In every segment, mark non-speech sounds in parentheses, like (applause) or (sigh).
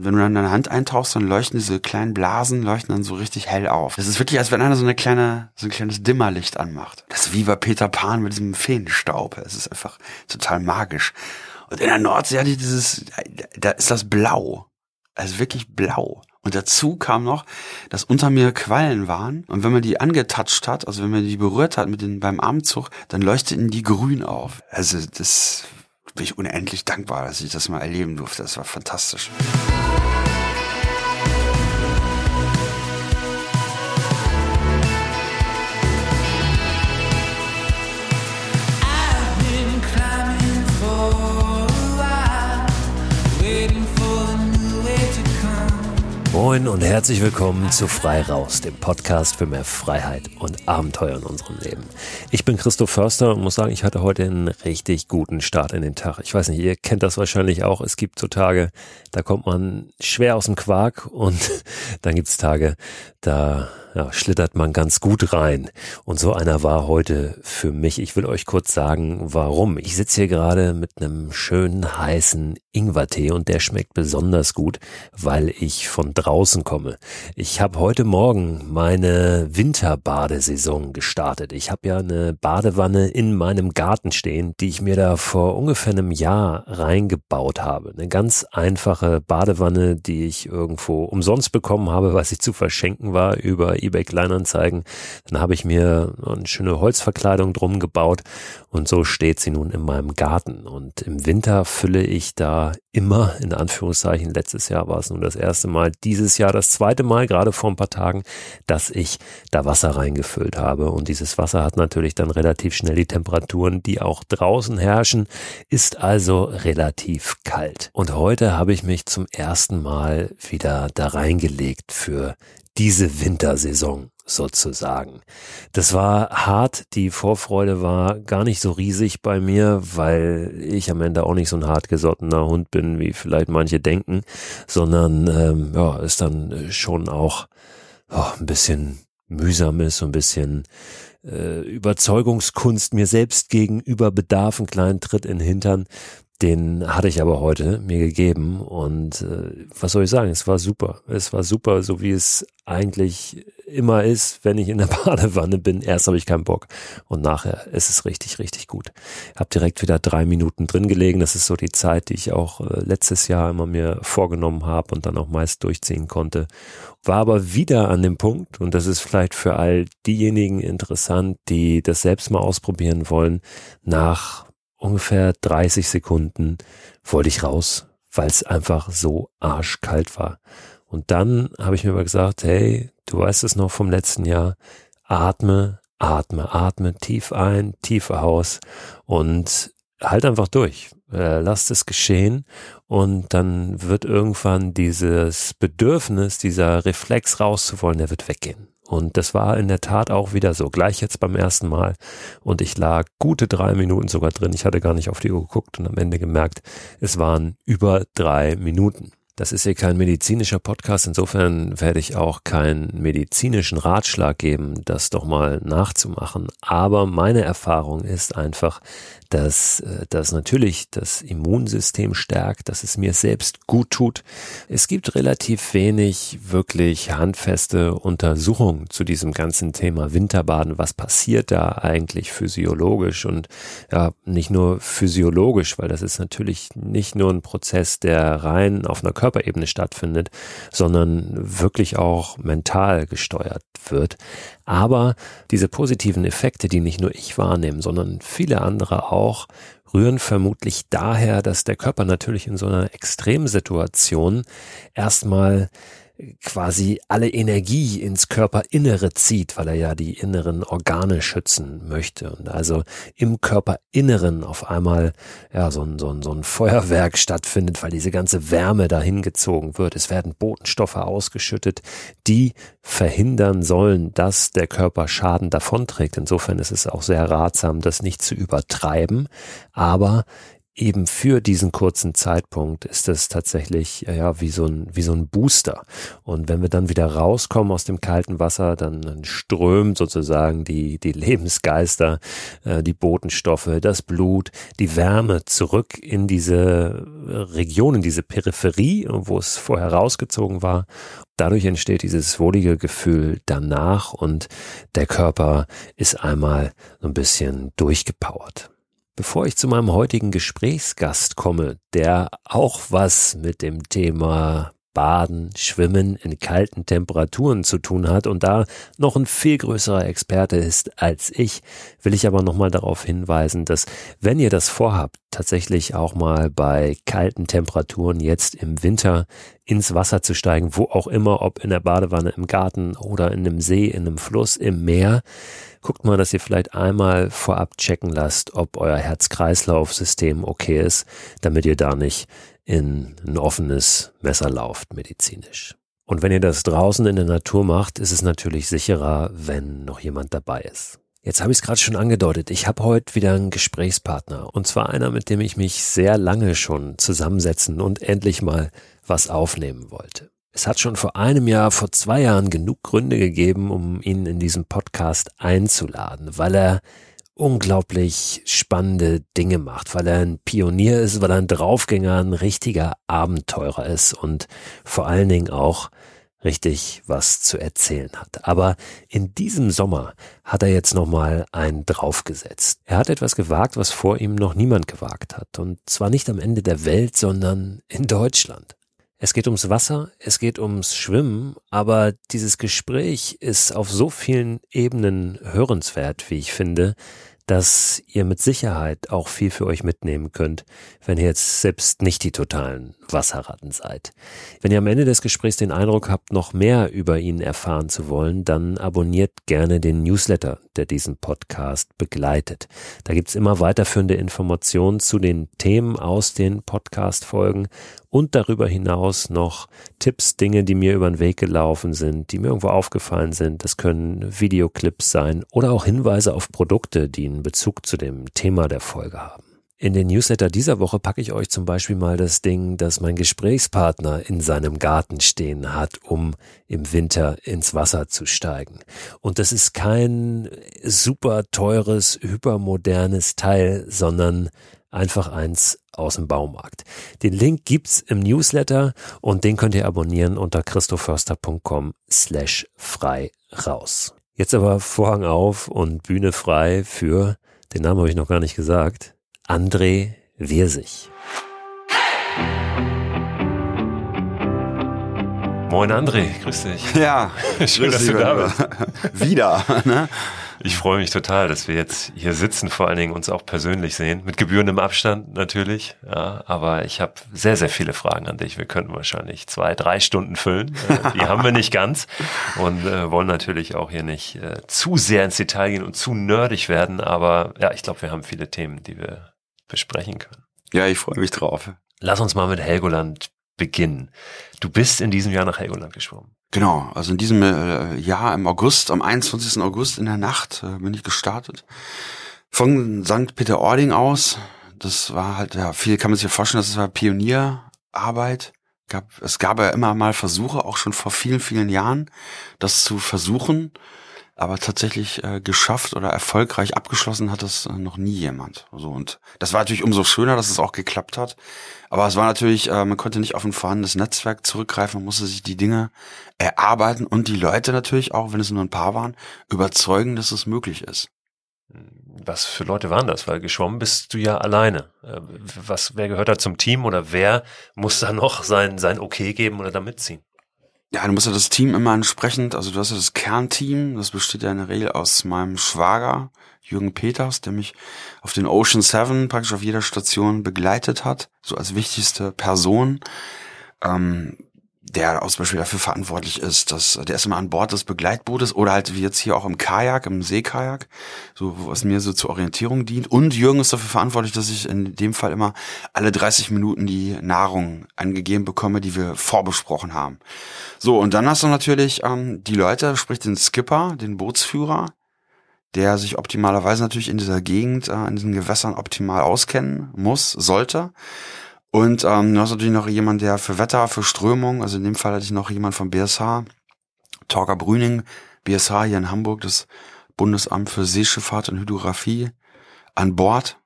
Und wenn du dann deine Hand eintauchst, dann leuchten diese kleinen Blasen, leuchten dann so richtig hell auf. Das ist wirklich, als wenn einer so eine kleine, so ein kleines Dimmerlicht anmacht. Das ist wie bei Peter Pan mit diesem Feenstaub. Es ist einfach total magisch. Und in der Nordsee hatte ich dieses, da ist das blau. Also wirklich blau. Und dazu kam noch, dass unter mir Quallen waren. Und wenn man die angetatscht hat, also wenn man die berührt hat mit den, beim Armzug, dann leuchteten die grün auf. Also das bin ich unendlich dankbar, dass ich das mal erleben durfte. Das war fantastisch. Moin und herzlich willkommen zu Frei Raus, dem Podcast für mehr Freiheit und Abenteuer in unserem Leben. Ich bin Christoph Förster und muss sagen, ich hatte heute einen richtig guten Start in den Tag. Ich weiß nicht, ihr kennt das wahrscheinlich auch. Es gibt so Tage, da kommt man schwer aus dem Quark und (laughs) dann gibt's Tage, da ja, schlittert man ganz gut rein. Und so einer war heute für mich. Ich will euch kurz sagen, warum. Ich sitze hier gerade mit einem schönen heißen Ingwertee und der schmeckt besonders gut, weil ich von draußen komme. Ich habe heute Morgen meine Winterbadesaison gestartet. Ich habe ja eine Badewanne in meinem Garten stehen, die ich mir da vor ungefähr einem Jahr reingebaut habe. Eine ganz einfache Badewanne, die ich irgendwo umsonst bekommen habe, was ich zu verschenken war über eBay Kleinanzeigen. Dann habe ich mir eine schöne Holzverkleidung drum gebaut und so steht sie nun in meinem Garten. Und im Winter fülle ich da immer, in Anführungszeichen, letztes Jahr war es nun das erste Mal, dieses Jahr das zweite Mal, gerade vor ein paar Tagen, dass ich da Wasser reingefüllt habe. Und dieses Wasser hat natürlich dann relativ schnell die Temperaturen, die auch draußen herrschen, ist also relativ kalt. Und heute habe ich mich zum ersten Mal wieder da reingelegt für diese Wintersaison sozusagen. Das war hart, die Vorfreude war gar nicht so riesig bei mir, weil ich am Ende auch nicht so ein hartgesottener Hund bin, wie vielleicht manche denken, sondern ähm, ja, ist dann schon auch oh, ein bisschen mühsam ist, so ein bisschen äh, Überzeugungskunst mir selbst gegenüber bedarf, einen kleinen Tritt in den Hintern, den hatte ich aber heute mir gegeben und äh, was soll ich sagen, es war super. Es war super, so wie es eigentlich immer ist, wenn ich in der (laughs) Badewanne bin. Erst habe ich keinen Bock und nachher ist es richtig, richtig gut. Hab direkt wieder drei Minuten drin gelegen. Das ist so die Zeit, die ich auch äh, letztes Jahr immer mir vorgenommen habe und dann auch meist durchziehen konnte. War aber wieder an dem Punkt und das ist vielleicht für all diejenigen interessant, die das selbst mal ausprobieren wollen, nach ungefähr 30 Sekunden wollte ich raus, weil es einfach so arschkalt war. Und dann habe ich mir mal gesagt, hey, du weißt es noch vom letzten Jahr, atme, atme, atme, tief ein, tief aus und halt einfach durch. Äh, lass es geschehen und dann wird irgendwann dieses Bedürfnis, dieser Reflex rauszuwollen, der wird weggehen. Und das war in der Tat auch wieder so, gleich jetzt beim ersten Mal. Und ich lag gute drei Minuten sogar drin. Ich hatte gar nicht auf die Uhr geguckt und am Ende gemerkt, es waren über drei Minuten. Das ist hier kein medizinischer Podcast, insofern werde ich auch keinen medizinischen Ratschlag geben, das doch mal nachzumachen. Aber meine Erfahrung ist einfach, dass äh, das natürlich das Immunsystem stärkt, dass es mir selbst gut tut. Es gibt relativ wenig wirklich handfeste Untersuchungen zu diesem ganzen Thema Winterbaden. Was passiert da eigentlich physiologisch und ja, nicht nur physiologisch, weil das ist natürlich nicht nur ein Prozess, der rein auf einer Körperebene stattfindet, sondern wirklich auch mental gesteuert wird. Aber diese positiven Effekte, die nicht nur ich wahrnehme, sondern viele andere auch, rühren vermutlich daher, dass der Körper natürlich in so einer Extremsituation erstmal quasi alle Energie ins Körperinnere zieht, weil er ja die inneren Organe schützen möchte. Und also im Körperinneren auf einmal ja so ein, so ein, so ein Feuerwerk stattfindet, weil diese ganze Wärme dahin gezogen wird. Es werden Botenstoffe ausgeschüttet, die verhindern sollen, dass der Körper Schaden davonträgt. Insofern ist es auch sehr ratsam, das nicht zu übertreiben, aber eben für diesen kurzen Zeitpunkt ist es tatsächlich ja wie so ein wie so ein Booster. Und wenn wir dann wieder rauskommen aus dem kalten Wasser dann, strömt sozusagen die die (laughs) Lebensgeister äh, die Botenstoffe das Blut die Wärme zurück in diese Region in diese Peripherie wo es vorher rausgezogen war. Dadurch entsteht dieses wohlige Gefühl danach und der Körper ist einmal so ein bisschen durchgepowert Bevor ich zu meinem heutigen Gesprächsgast komme, der auch was mit dem Thema Baden, Schwimmen in kalten Temperaturen zu tun hat. Und da noch ein viel größerer Experte ist als ich, will ich aber nochmal darauf hinweisen, dass wenn ihr das vorhabt, tatsächlich auch mal bei kalten Temperaturen jetzt im Winter ins Wasser zu steigen, wo auch immer, ob in der Badewanne, im Garten oder in einem See, in einem Fluss, im Meer, guckt mal, dass ihr vielleicht einmal vorab checken lasst, ob euer Herz-Kreislauf-System okay ist, damit ihr da nicht in ein offenes Messer lauft medizinisch. Und wenn ihr das draußen in der Natur macht, ist es natürlich sicherer, wenn noch jemand dabei ist. Jetzt habe ich es gerade schon angedeutet. Ich habe heute wieder einen Gesprächspartner. Und zwar einer, mit dem ich mich sehr lange schon zusammensetzen und endlich mal was aufnehmen wollte. Es hat schon vor einem Jahr, vor zwei Jahren genug Gründe gegeben, um ihn in diesem Podcast einzuladen, weil er unglaublich spannende Dinge macht, weil er ein Pionier ist, weil er ein Draufgänger, ein richtiger Abenteurer ist und vor allen Dingen auch richtig was zu erzählen hat. Aber in diesem Sommer hat er jetzt nochmal einen draufgesetzt. Er hat etwas gewagt, was vor ihm noch niemand gewagt hat. Und zwar nicht am Ende der Welt, sondern in Deutschland. Es geht ums Wasser, es geht ums Schwimmen, aber dieses Gespräch ist auf so vielen Ebenen hörenswert, wie ich finde, dass ihr mit Sicherheit auch viel für euch mitnehmen könnt, wenn ihr jetzt selbst nicht die totalen Wasserratten seid. Wenn ihr am Ende des Gesprächs den Eindruck habt, noch mehr über ihn erfahren zu wollen, dann abonniert gerne den Newsletter, der diesen Podcast begleitet. Da gibt's immer weiterführende Informationen zu den Themen aus den Podcast-Folgen und darüber hinaus noch Tipps, Dinge, die mir über den Weg gelaufen sind, die mir irgendwo aufgefallen sind. Das können Videoclips sein oder auch Hinweise auf Produkte, die einen Bezug zu dem Thema der Folge haben. In den Newsletter dieser Woche packe ich euch zum Beispiel mal das Ding, das mein Gesprächspartner in seinem Garten stehen hat, um im Winter ins Wasser zu steigen. Und das ist kein super teures, hypermodernes Teil, sondern einfach eins aus dem Baumarkt. Den Link gibt's im Newsletter und den könnt ihr abonnieren unter christoförster.com slash frei raus. Jetzt aber Vorhang auf und Bühne frei für, den Namen habe ich noch gar nicht gesagt, André Wirsig. Moin André, grüß dich. Ja, (laughs) schön, dass du da bist. (laughs) Wieder, ne? Ich freue mich total, dass wir jetzt hier sitzen, vor allen Dingen uns auch persönlich sehen, mit gebührendem Abstand natürlich. Ja, aber ich habe sehr, sehr viele Fragen an dich. Wir könnten wahrscheinlich zwei, drei Stunden füllen. Äh, die haben wir nicht ganz und äh, wollen natürlich auch hier nicht äh, zu sehr ins Detail gehen und zu nerdig werden. Aber ja, ich glaube, wir haben viele Themen, die wir besprechen können. Ja, ich freue mich drauf. Lass uns mal mit Helgoland beginnen. Du bist in diesem Jahr nach Helgoland geschwommen. Genau, also in diesem äh, Jahr im August, am 21. August in der Nacht äh, bin ich gestartet. Von St. Peter-Ording aus. Das war halt, ja, viel kann man sich ja vorstellen, das war Pionierarbeit. Gab, es gab ja immer mal Versuche, auch schon vor vielen, vielen Jahren, das zu versuchen aber tatsächlich äh, geschafft oder erfolgreich abgeschlossen hat das äh, noch nie jemand. So und das war natürlich umso schöner, dass es auch geklappt hat. Aber es war natürlich, äh, man konnte nicht auf ein vorhandenes Netzwerk zurückgreifen, man musste sich die Dinge erarbeiten und die Leute natürlich auch, wenn es nur ein paar waren, überzeugen, dass es möglich ist. Was für Leute waren das? Weil geschwommen bist du ja alleine. Äh, was, wer gehört da zum Team oder wer muss da noch sein, sein Okay geben oder da mitziehen? Ja, du musst ja das Team immer entsprechend, also du hast ja das Kernteam, das besteht ja in der Regel aus meinem Schwager, Jürgen Peters, der mich auf den Ocean Seven praktisch auf jeder Station begleitet hat, so als wichtigste Person. Ähm, der zum Beispiel dafür verantwortlich ist, dass der ist immer an Bord des Begleitbootes oder halt wie jetzt hier auch im Kajak, im Seekajak, so was mir so zur Orientierung dient. Und Jürgen ist dafür verantwortlich, dass ich in dem Fall immer alle 30 Minuten die Nahrung angegeben bekomme, die wir vorbesprochen haben. So, und dann hast du natürlich ähm, die Leute, sprich den Skipper, den Bootsführer, der sich optimalerweise natürlich in dieser Gegend, äh, in diesen Gewässern optimal auskennen muss, sollte. Und ähm, du hast natürlich noch jemand, der für Wetter, für Strömung, also in dem Fall hatte ich noch jemand vom BSH, Torger Brüning, BSH hier in Hamburg, das Bundesamt für Seeschifffahrt und Hydrographie, an Bord.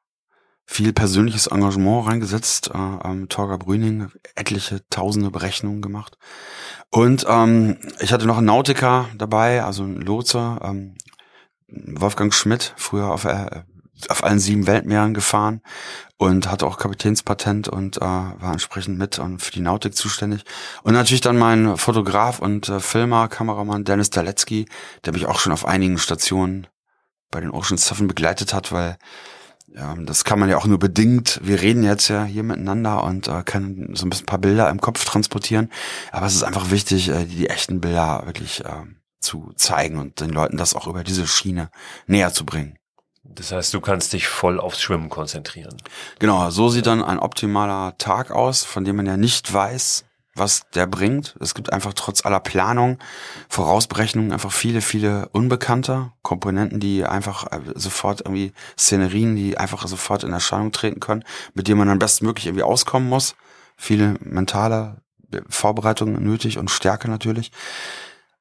Viel persönliches Engagement reingesetzt. Äh, ähm, Torger Brüning, etliche tausende Berechnungen gemacht. Und ähm, ich hatte noch einen Nautiker dabei, also einen Lotse, ähm, Wolfgang Schmidt, früher auf, äh, auf allen sieben Weltmeeren gefahren und hatte auch Kapitänspatent und äh, war entsprechend mit und für die Nautik zuständig. Und natürlich dann mein Fotograf und äh, Filmer, Kameramann Dennis Daletzky, der mich auch schon auf einigen Stationen bei den Ocean Seven begleitet hat, weil ja, das kann man ja auch nur bedingt. Wir reden jetzt ja hier miteinander und äh, können so ein bisschen ein paar Bilder im Kopf transportieren. Aber es ist einfach wichtig, äh, die, die echten Bilder wirklich äh, zu zeigen und den Leuten das auch über diese Schiene näher zu bringen. Das heißt, du kannst dich voll aufs Schwimmen konzentrieren. Genau, so sieht dann ein optimaler Tag aus, von dem man ja nicht weiß, was der bringt. Es gibt einfach trotz aller Planung, Vorausberechnungen einfach viele, viele unbekannte Komponenten, die einfach äh, sofort irgendwie Szenerien, die einfach sofort in Erscheinung treten können, mit denen man dann bestmöglich irgendwie auskommen muss. Viele mentale Vorbereitungen nötig und Stärke natürlich.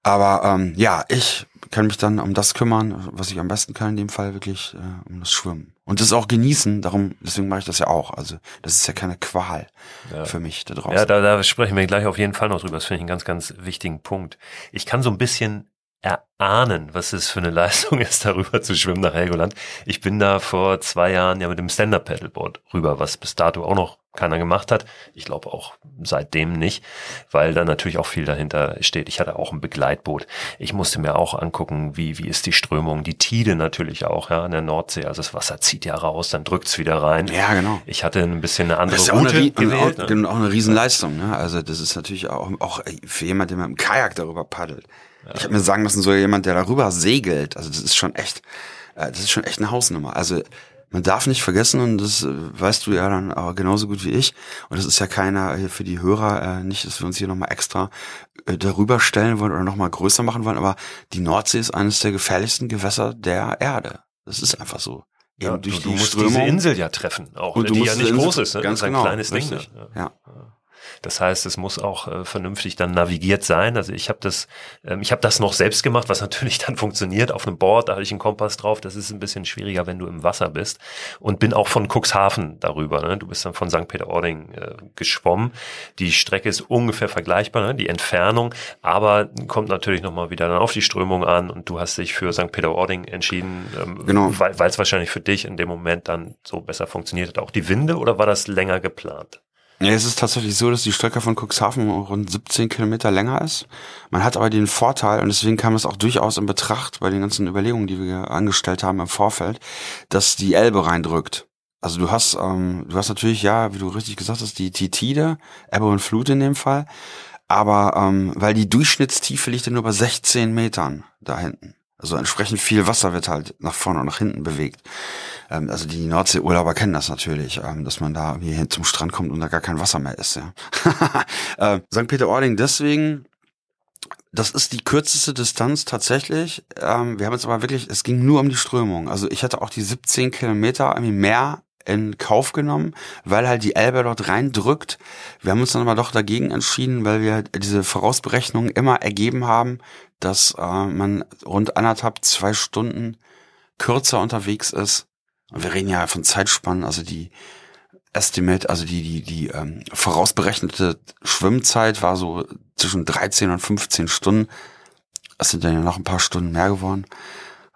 Aber ähm, ja, ich kann mich dann um das kümmern, was ich am besten kann, in dem Fall wirklich äh, um das Schwimmen. Und das auch genießen, darum, deswegen mache ich das ja auch. Also das ist ja keine Qual ja. für mich da draußen. Ja, da, da sprechen wir gleich auf jeden Fall noch drüber. Das finde ich einen ganz, ganz wichtigen Punkt. Ich kann so ein bisschen erahnen, was es für eine (laughs) Leistung ist, darüber zu schwimmen nach Helgoland. Ich bin da vor zwei Jahren ja mit dem Stand-Up-Paddleboard rüber, was bis dato auch noch keiner gemacht hat. Ich glaube auch seitdem nicht, weil da natürlich auch viel dahinter steht. Ich hatte auch ein Begleitboot. Ich musste mir auch angucken, wie, wie ist die Strömung, die Tide natürlich auch, ja, in der Nordsee. Also das Wasser zieht ja raus, dann drückt's wieder rein. Ja, genau. Ich hatte ein bisschen eine andere das ist Route auch eine, gewählt. Auch, ne? auch eine Riesenleistung, ne? Also das ist natürlich auch, auch für jemand, der mit dem Kajak darüber paddelt. Ja. Ich habe mir sagen lassen, so jemand, der darüber segelt, also das ist schon echt, äh, das ist schon echt eine Hausnummer. Also man darf nicht vergessen, und das äh, weißt du ja dann aber genauso gut wie ich, und das ist ja keiner für die Hörer, äh, nicht, dass wir uns hier nochmal extra äh, darüber stellen wollen oder nochmal größer machen wollen, aber die Nordsee ist eines der gefährlichsten Gewässer der Erde. Das ist einfach so. Ja, Eben durch du, die du musst Strömung. diese Insel ja treffen, auch und die ja nicht groß ist, ne? Ganz das ist ein genau, kleines richtig. Ding. Ne? Ja. ja. Das heißt, es muss auch äh, vernünftig dann navigiert sein. Also ich habe das, ähm, ich habe das noch selbst gemacht, was (laughs) natürlich dann funktioniert auf einem Board. Da hatte ich einen Kompass drauf. Das ist ein bisschen schwieriger, wenn du im Wasser bist. Und bin auch von Cuxhaven darüber. Ne? Du bist dann von St. Peter-Ording äh, geschwommen. Die Strecke ist ungefähr vergleichbar, ne? die Entfernung, aber kommt natürlich nochmal wieder dann auf die Strömung an. Und du hast dich für St. Peter-Ording entschieden, ähm, genau. weil es wahrscheinlich für dich in dem Moment dann so besser funktioniert hat. Auch die Winde oder war das länger geplant? Ja, es ist tatsächlich so, dass die Strecke von Cuxhaven rund 17 Kilometer länger ist. Man hat aber den Vorteil, und deswegen kam es auch durchaus in Betracht bei den ganzen Überlegungen, die wir angestellt haben im Vorfeld, dass die Elbe reindrückt. Also du hast, ähm, du hast natürlich, ja, wie du richtig gesagt hast, die Titide, Ebbe und Flut in dem Fall. Aber ähm, weil die Durchschnittstiefe liegt ja nur bei 16 Metern da hinten. Also entsprechend viel Wasser wird halt nach vorne und nach hinten bewegt. Ähm, also die Nordseeurlauber kennen das natürlich, ähm, dass man da wie hin zum Strand kommt und da gar kein Wasser mehr ist. Ja. (laughs) äh, St. Peter-Ording deswegen, das ist die kürzeste Distanz tatsächlich. Ähm, wir haben jetzt aber wirklich, es ging nur um die Strömung. Also ich hatte auch die 17 Kilometer irgendwie mehr in Kauf genommen, weil halt die Elbe dort reindrückt. Wir haben uns dann aber doch dagegen entschieden, weil wir diese Vorausberechnungen immer ergeben haben, dass äh, man rund anderthalb, zwei Stunden kürzer unterwegs ist. Und wir reden ja von Zeitspannen, also die Estimate, also die, die, die ähm, vorausberechnete Schwimmzeit war so zwischen 13 und 15 Stunden. Es sind dann ja noch ein paar Stunden mehr geworden.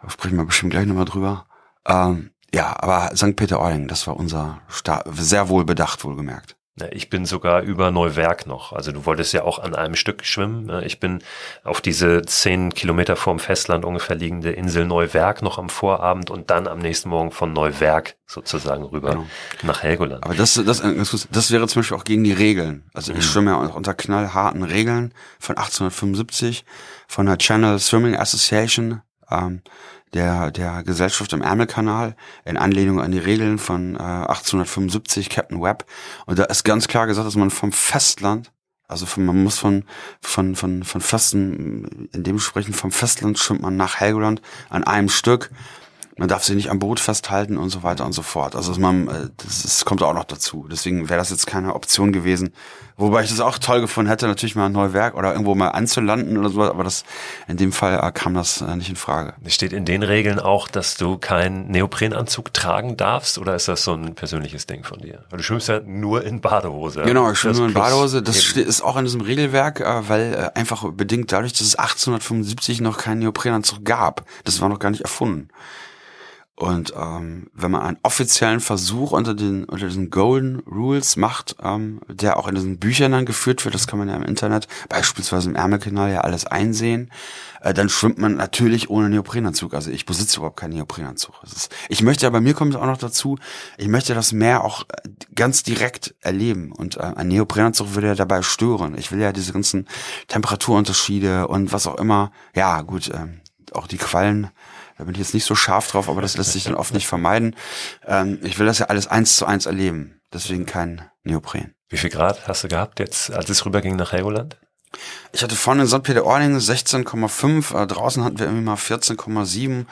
Da sprechen wir bestimmt gleich nochmal drüber. Ähm, ja, aber St. Peter-Ording, das war unser Start, sehr wohl bedacht, wohlgemerkt. Ich bin sogar über Neuwerk noch. Also du wolltest ja auch an einem Stück schwimmen. Ich bin auf diese zehn Kilometer vorm Festland ungefähr liegende Insel Neuwerk noch am Vorabend und dann am nächsten Morgen von Neuwerk sozusagen rüber genau. nach Helgoland. Aber das, das, das wäre zum Beispiel auch gegen die Regeln. Also ich mhm. schwimme ja unter knallharten Regeln von 1875 von der Channel Swimming Association. Ähm, der, der Gesellschaft im Ärmelkanal in Anlehnung an die Regeln von äh, 1875 Captain Webb. Und da ist ganz klar gesagt, dass man vom Festland Also von, man muss von, von, von, von Festen, in dem sprechen vom Festland schwimmt man nach Helgoland an einem Stück man darf sich nicht am Boot festhalten und so weiter und so fort. Also man, äh, das, das kommt auch noch dazu. Deswegen wäre das jetzt keine Option gewesen. Wobei ich das auch toll gefunden hätte, natürlich mal ein Neuwerk oder irgendwo mal anzulanden oder so, aber das in dem Fall äh, kam das äh, nicht in Frage. Steht in den Regeln auch, dass du keinen Neoprenanzug tragen darfst oder ist das so ein persönliches Ding von dir? Weil du schwimmst ja nur in Badehose. Genau, ich schwimme nur in Badehose. Das steht, ist auch in diesem Regelwerk, weil einfach bedingt dadurch, dass es 1875 noch keinen Neoprenanzug gab. Das war noch gar nicht erfunden. Und ähm, wenn man einen offiziellen Versuch unter den unter diesen Golden Rules macht, ähm, der auch in diesen Büchern dann geführt wird, das kann man ja im Internet, beispielsweise im Ärmelkanal ja alles einsehen, äh, dann schwimmt man natürlich ohne Neoprenanzug. Also ich besitze überhaupt keinen Neoprenanzug. Ist, ich möchte, aber mir kommt es auch noch dazu, ich möchte das Meer auch äh, ganz direkt erleben. Und äh, ein Neoprenanzug würde ja dabei stören. Ich will ja diese ganzen Temperaturunterschiede und was auch immer. Ja, gut, äh, auch die Quallen da bin ich jetzt nicht so scharf drauf, aber das lässt sich dann oft nicht vermeiden. Ähm, ich will das ja alles eins zu eins erleben. Deswegen kein Neopren. Wie viel Grad hast du gehabt jetzt, als es rüberging nach Helgoland? Ich hatte vorne in St. Peter-Ording 16,5, äh, draußen hatten wir irgendwie mal 14,7.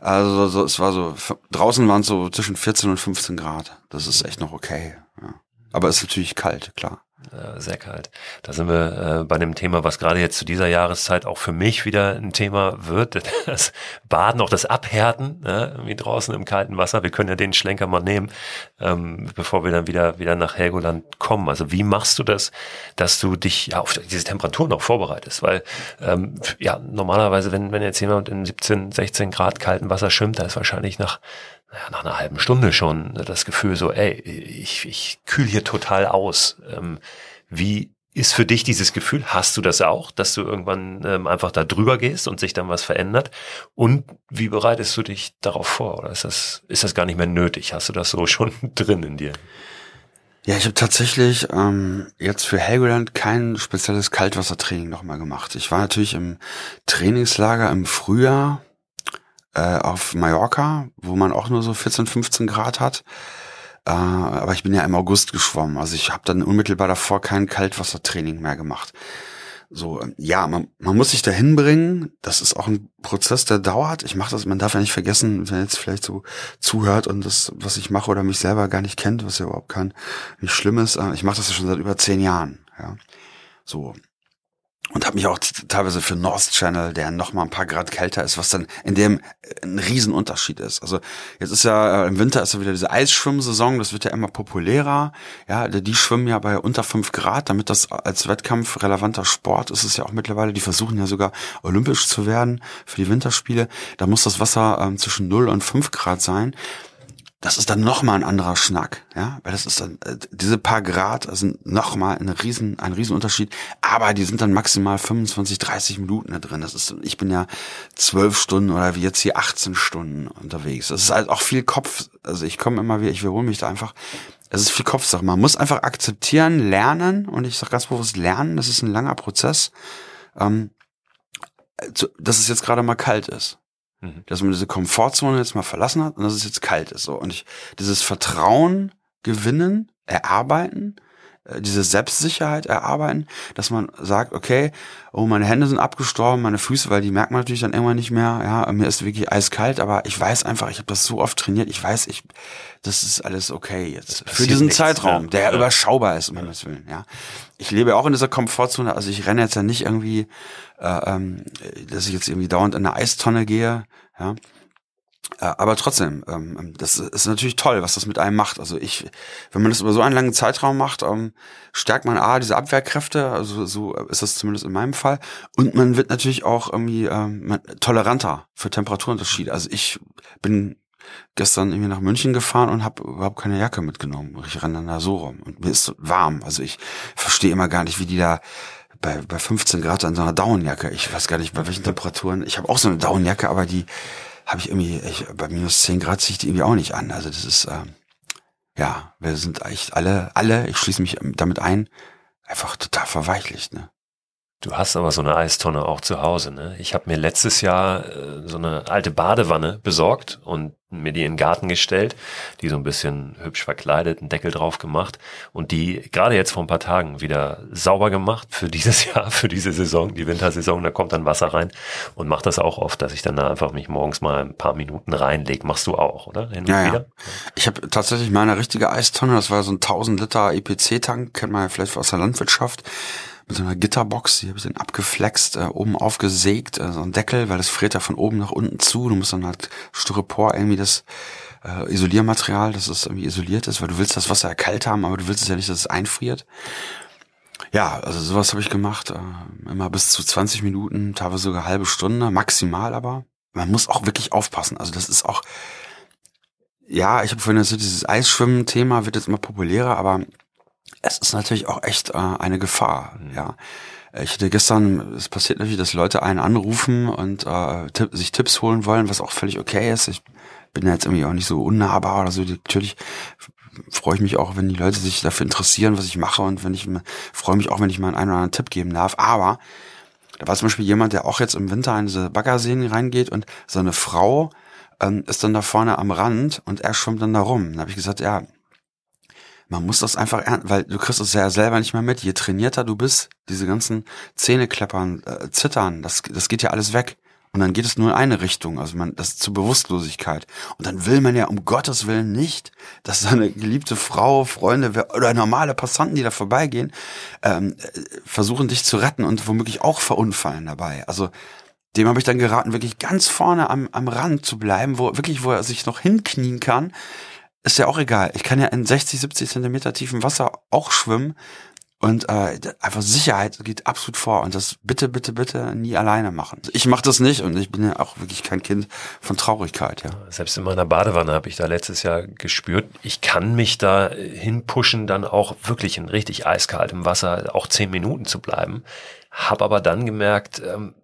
Also so, es war so, draußen waren es so zwischen 14 und 15 Grad. Das ist echt noch okay. Ja. Aber es ist natürlich kalt, klar. Äh, sehr kalt. Da sind wir äh, bei dem Thema, was gerade jetzt zu dieser Jahreszeit auch für mich wieder ein Thema wird. (laughs) Das Baden, auch das Abhärten, ne, wie draußen im kalten Wasser. Wir können ja den Schlenker mal nehmen, ähm, bevor wir dann wieder, wieder nach Helgoland kommen. Also wie machst du das, dass du dich ja, auf diese Temperaturen auch vorbereitest? Weil ähm, ja, normalerweise, wenn, wenn jetzt jemand in 17, 16 Grad kalten Wasser schwimmt, da ist wahrscheinlich nach nach einer halben Stunde schon das Gefühl so, ey, ich, ich kühl hier total aus. Ähm, wie ist für dich dieses Gefühl? Hast du das auch, dass du irgendwann ähm, einfach da drüber gehst und sich dann was verändert? Und wie bereitest du dich darauf vor? Oder ist das, ist das gar nicht mehr nötig? Hast du das so (laughs) schon drin in dir? Ja, ich habe tatsächlich ähm, jetzt für Helgoland kein spezielles Kaltwassertraining nochmal gemacht. Ich war natürlich im Trainingslager im Frühjahr äh, auf Mallorca, wo man auch nur so 14, 15 Grad hat. Äh, aber ich bin ja im August geschwommen. Also ich habe dann unmittelbar davor kein Kaltwassertraining mehr gemacht. So, ähm, ja, man, man muss sich dahin bringen. Das ist auch ein Prozess, der dauert. Ich mache das, man darf ja nicht vergessen, wenn jetzt vielleicht so zuhört und das, was ich mache oder mich selber gar nicht kennt, was ja überhaupt kein nicht schlimm ist. Äh, ich mache das ja schon seit über zehn Jahren. Ja, so und habe mich auch teilweise für North Channel, der noch mal ein paar Grad kälter ist, was dann in dem äh, ein Riesenunterschied ist. Also jetzt ist ja äh, im Winter ist ja wieder diese Eisschwimmsaison, das wird ja immer populärer. Ja, die schwimmen ja bei unter fünf Grad, damit das als Wettkampf relevanter Sport ist es ja auch mittlerweile. Die versuchen ja sogar olympisch zu werden für die Winterspiele. Da muss das Wasser ähm, zwischen null und fünf Grad sein das ist dann noch mal ein anderer Schnack, ja, weil das ist dann äh, diese paar Grad sind noch mal ein riesen ein Riesenunterschied, aber die sind dann maximal 25, 30 Minuten da drin. Das ist ich bin ja zwölf Stunden oder wie jetzt hier 18 Stunden unterwegs. Das ist halt auch viel Kopf, also ich komme immer wieder, ich wiederhole mich da einfach. Es ist viel Kopfsache. Man muss einfach akzeptieren, lernen und ich sage ganz bewusst lernen, das ist ein langer Prozess. Ähm, dass es jetzt gerade mal kalt ist. Mhm. Dass man diese Komfortzone jetzt mal verlassen hat und dass es jetzt kalt ist. So. Und ich dieses Vertrauen gewinnen, erarbeiten, diese Selbstsicherheit erarbeiten, dass man sagt, okay, oh, meine Hände sind abgestorben, meine Füße, weil die merkt man natürlich dann irgendwann nicht mehr. Ja, mir ist wirklich eiskalt, aber ich weiß einfach, ich habe das so oft trainiert, ich weiß, ich, das ist alles okay jetzt für diesen nichts, Zeitraum, der ja. überschaubar ist, um ja. Himmels Willen. Ja, ich lebe auch in dieser Komfortzone, also ich renne jetzt ja nicht irgendwie, äh, ähm, dass ich jetzt irgendwie dauernd in eine Eistonne gehe. Ja, äh, aber trotzdem, ähm, das ist natürlich toll, was das mit einem macht. Also ich, wenn man das über so einen langen Zeitraum macht, ähm, stärkt man A, diese Abwehrkräfte, also so ist das zumindest in meinem Fall. Und man wird natürlich auch irgendwie ähm, toleranter für Temperaturunterschiede. Also ich bin gestern irgendwie nach München gefahren und habe überhaupt keine Jacke mitgenommen. Ich renne dann da so rum und mir ist warm. Also ich verstehe immer gar nicht, wie die da bei, bei 15 Grad an so einer Daunenjacke, ich weiß gar nicht, bei welchen Temperaturen. Ich habe auch so eine Daunenjacke, aber die habe ich irgendwie, ich, bei minus 10 Grad ziehe ich die irgendwie auch nicht an. Also das ist, ähm, ja, wir sind echt alle, alle, ich schließe mich damit ein, einfach total verweichlicht, ne? Du hast aber so eine Eistonne auch zu Hause, ne? Ich habe mir letztes Jahr äh, so eine alte Badewanne besorgt und mir die in den Garten gestellt, die so ein bisschen hübsch verkleidet, einen Deckel drauf gemacht und die gerade jetzt vor ein paar Tagen wieder sauber gemacht für dieses (laughs) Jahr, für diese Saison, die Wintersaison, da kommt dann Wasser rein und mache das auch oft, dass ich dann da einfach mich morgens mal ein paar Minuten reinlege. Machst du auch, oder? Hin ja, ja. Ich habe tatsächlich meine richtige Eistonne, das war so ein 1000 Liter EPC-Tank, kennt man ja vielleicht aus der Landwirtschaft mit so einer Gitterbox, die habe ich dann abgeflext, äh, oben aufgesägt, äh, so ein Deckel, weil das friert ja von oben nach unten zu. Du musst dann halt Styropor irgendwie das äh, Isoliermaterial, dass es irgendwie isoliert ist, weil du willst das Wasser ja kalt haben, aber du willst es ja nicht, dass es einfriert. Ja, also sowas habe ich gemacht, äh, immer bis zu 20 Minuten, teilweise sogar halbe Stunde, maximal aber. Man muss auch wirklich aufpassen. Also das ist auch, ja, ich habe vorhin gesagt, dieses Eisschwimmen-Thema wird jetzt immer populärer, aber es ist natürlich auch echt äh, eine Gefahr, mhm. ja. Ich hatte gestern, es passiert natürlich, dass Leute einen anrufen und äh, tipp, sich Tipps holen wollen, was auch völlig okay ist. Ich bin jetzt irgendwie auch nicht so unnahbar oder so. Natürlich freue ich mich auch, wenn die Leute sich dafür interessieren, was ich mache und wenn ich freue mich auch, wenn ich mal einen oder anderen Tipp geben darf. Aber da war zum Beispiel jemand, der auch jetzt im Winter in diese Baggerseen reingeht und seine Frau ähm, ist dann da vorne am Rand und er schwimmt dann da rum. Da habe ich gesagt, ja, man muss das einfach ernten, weil du kriegst es ja selber nicht mehr mit. Je trainierter du bist, diese ganzen Zähnekleppern, äh, Zittern, das, das geht ja alles weg. Und dann geht es nur in eine Richtung, also man, das zur Bewusstlosigkeit. Und dann will man ja um Gottes Willen nicht, dass seine geliebte Frau, Freunde oder normale Passanten, die da vorbeigehen, ähm, äh, versuchen dich zu retten und womöglich auch verunfallen dabei. Also dem habe ich dann geraten, wirklich ganz vorne am, am Rand zu bleiben, wo wirklich, wo er sich noch hinknien kann, ist ja auch egal. Ich kann ja in 60, 70 Zentimeter tiefem Wasser auch schwimmen. Und äh, einfach Sicherheit geht absolut vor. Und das bitte, bitte, bitte nie alleine machen. Ich mache das nicht und ich bin ja auch wirklich kein Kind von Traurigkeit. Ja. Selbst in meiner Badewanne habe ich da letztes Jahr gespürt, ich kann mich da hinpushen, dann auch wirklich in richtig eiskaltem Wasser auch zehn Minuten zu bleiben. Hab aber dann gemerkt, ähm,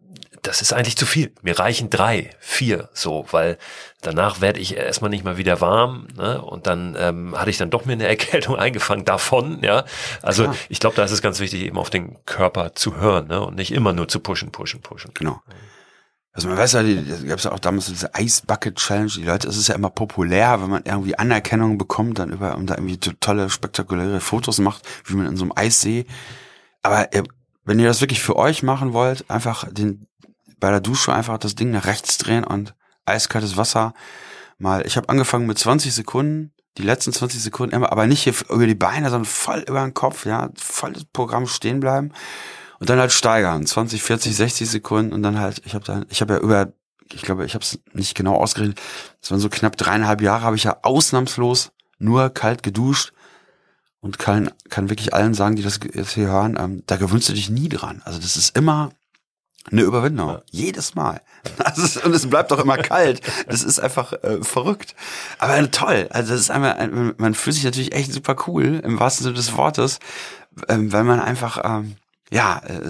das ist eigentlich zu viel. Mir reichen drei, vier so, weil danach werde ich erstmal nicht mal wieder warm ne? und dann ähm, hatte ich dann doch mir eine (laughs) Erkältung eingefangen davon. Ja, Also Klar. ich glaube, da ist es ganz wichtig, eben auf den Körper zu hören ne? und nicht immer nur zu pushen, pushen, pushen. Genau. Also man weiß ja, da gab es ja auch damals diese Ice Bucket Challenge. Die Leute, es ist ja immer populär, wenn man irgendwie Anerkennung bekommt, dann über und da irgendwie tolle, spektakuläre Fotos macht, wie man in so einem Eissee. Aber wenn ihr das wirklich für euch machen wollt, einfach den bei der Dusche einfach das Ding nach rechts drehen und eiskaltes Wasser mal. Ich habe angefangen mit 20 Sekunden, die letzten 20 Sekunden immer, aber nicht hier über die Beine, sondern voll über den Kopf, ja, voll das Programm stehen bleiben und dann halt steigern, 20, 40, 60 Sekunden und dann halt, ich habe dann, ich habe ja über, ich glaube, ich habe es nicht genau ausgerechnet, es waren so knapp dreieinhalb Jahre, habe ich ja ausnahmslos nur kalt geduscht und kann, kann wirklich allen sagen, die das jetzt hier hören, ähm, da gewöhnst du dich nie dran. Also das ist immer eine Überwindung. Ja. Jedes Mal. (laughs) Ist, und es bleibt doch immer kalt. Das ist einfach äh, verrückt. Aber toll. Also das ist einmal, man fühlt sich natürlich echt super cool, im wahrsten Sinne des Wortes, ähm, weil man einfach, ähm, ja, äh,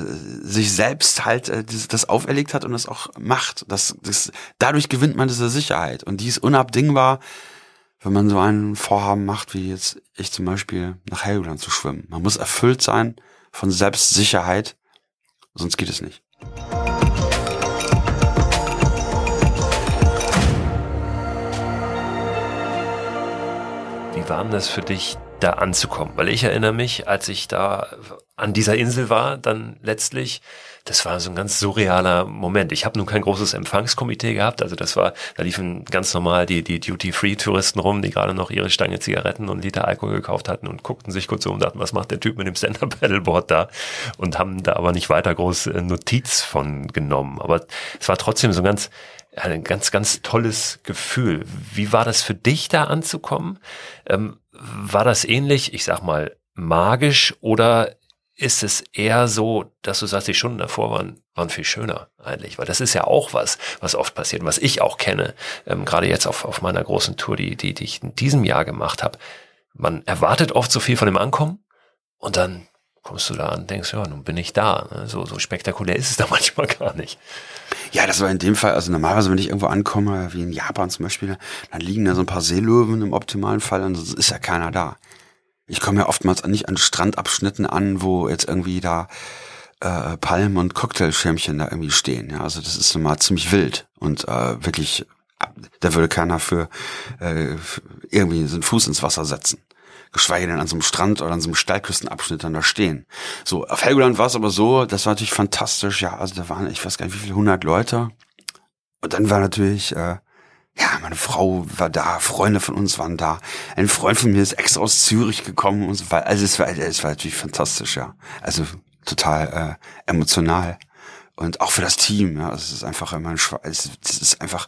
sich selbst halt äh, das, das auferlegt hat und das auch macht. Das, das, dadurch gewinnt man diese Sicherheit. Und die ist unabdingbar, wenn man so einen Vorhaben macht, wie jetzt ich zum Beispiel nach Helgoland zu schwimmen. Man muss erfüllt sein von Selbstsicherheit, sonst geht es nicht. Wie war denn das für dich, da anzukommen? Weil ich erinnere mich, als ich da an dieser Insel war, dann letztlich, das war so ein ganz surrealer Moment. Ich habe nun kein großes Empfangskomitee gehabt, also das war, da liefen ganz normal die, die Duty-Free-Touristen rum, die gerade noch ihre Stange Zigaretten und Liter Alkohol gekauft hatten und guckten sich kurz um und dachten, was macht der Typ mit dem Stand-Up-Paddleboard da? Und haben da aber nicht weiter groß äh, Notiz von genommen. Aber es war trotzdem so ein ganz, ein ganz, ganz tolles Gefühl. Wie war das für dich da anzukommen? Ähm, war das ähnlich, ich sag mal, magisch oder ist es eher so, dass du sagst, die Stunden davor waren, waren viel schöner eigentlich, weil das ist ja auch was, was oft passiert, was ich auch kenne, ähm, gerade jetzt auf, auf meiner großen Tour, die, die, die ich in diesem Jahr gemacht habe. Man erwartet oft so viel von dem Ankommen und dann kommst du da an und denkst, ja, nun bin ich da. Ne? So, so spektakulär ist es (laughs) da manchmal gar nicht. Ja, das war in dem Fall, also normalerweise, wenn ich irgendwo ankomme, wie in Japan zum Beispiel, dann liegen da so ein paar Seelöwen im optimalen Fall und es ist ja keiner da. Ich komme ja oftmals nicht an Strandabschnitten an, wo jetzt irgendwie da äh, Palmen und Cocktailschirmchen da irgendwie stehen. Ja, also das ist immer ziemlich wild und äh, wirklich, da würde keiner für, äh, für irgendwie so einen Fuß ins Wasser setzen. Geschweige denn an so einem Strand oder an so einem Steilküstenabschnitt dann da stehen. So, auf Helgoland war es aber so, das war natürlich fantastisch, ja, also da waren, ich weiß gar nicht, wie viele hundert Leute. Und dann war natürlich, äh, ja, meine Frau war da, Freunde von uns waren da. Ein Freund von mir ist extra aus Zürich gekommen und so weiter. Also es war, es war natürlich fantastisch, ja. Also total äh, emotional und auch für das Team. Ja, es ist einfach immer ein Schwe es ist einfach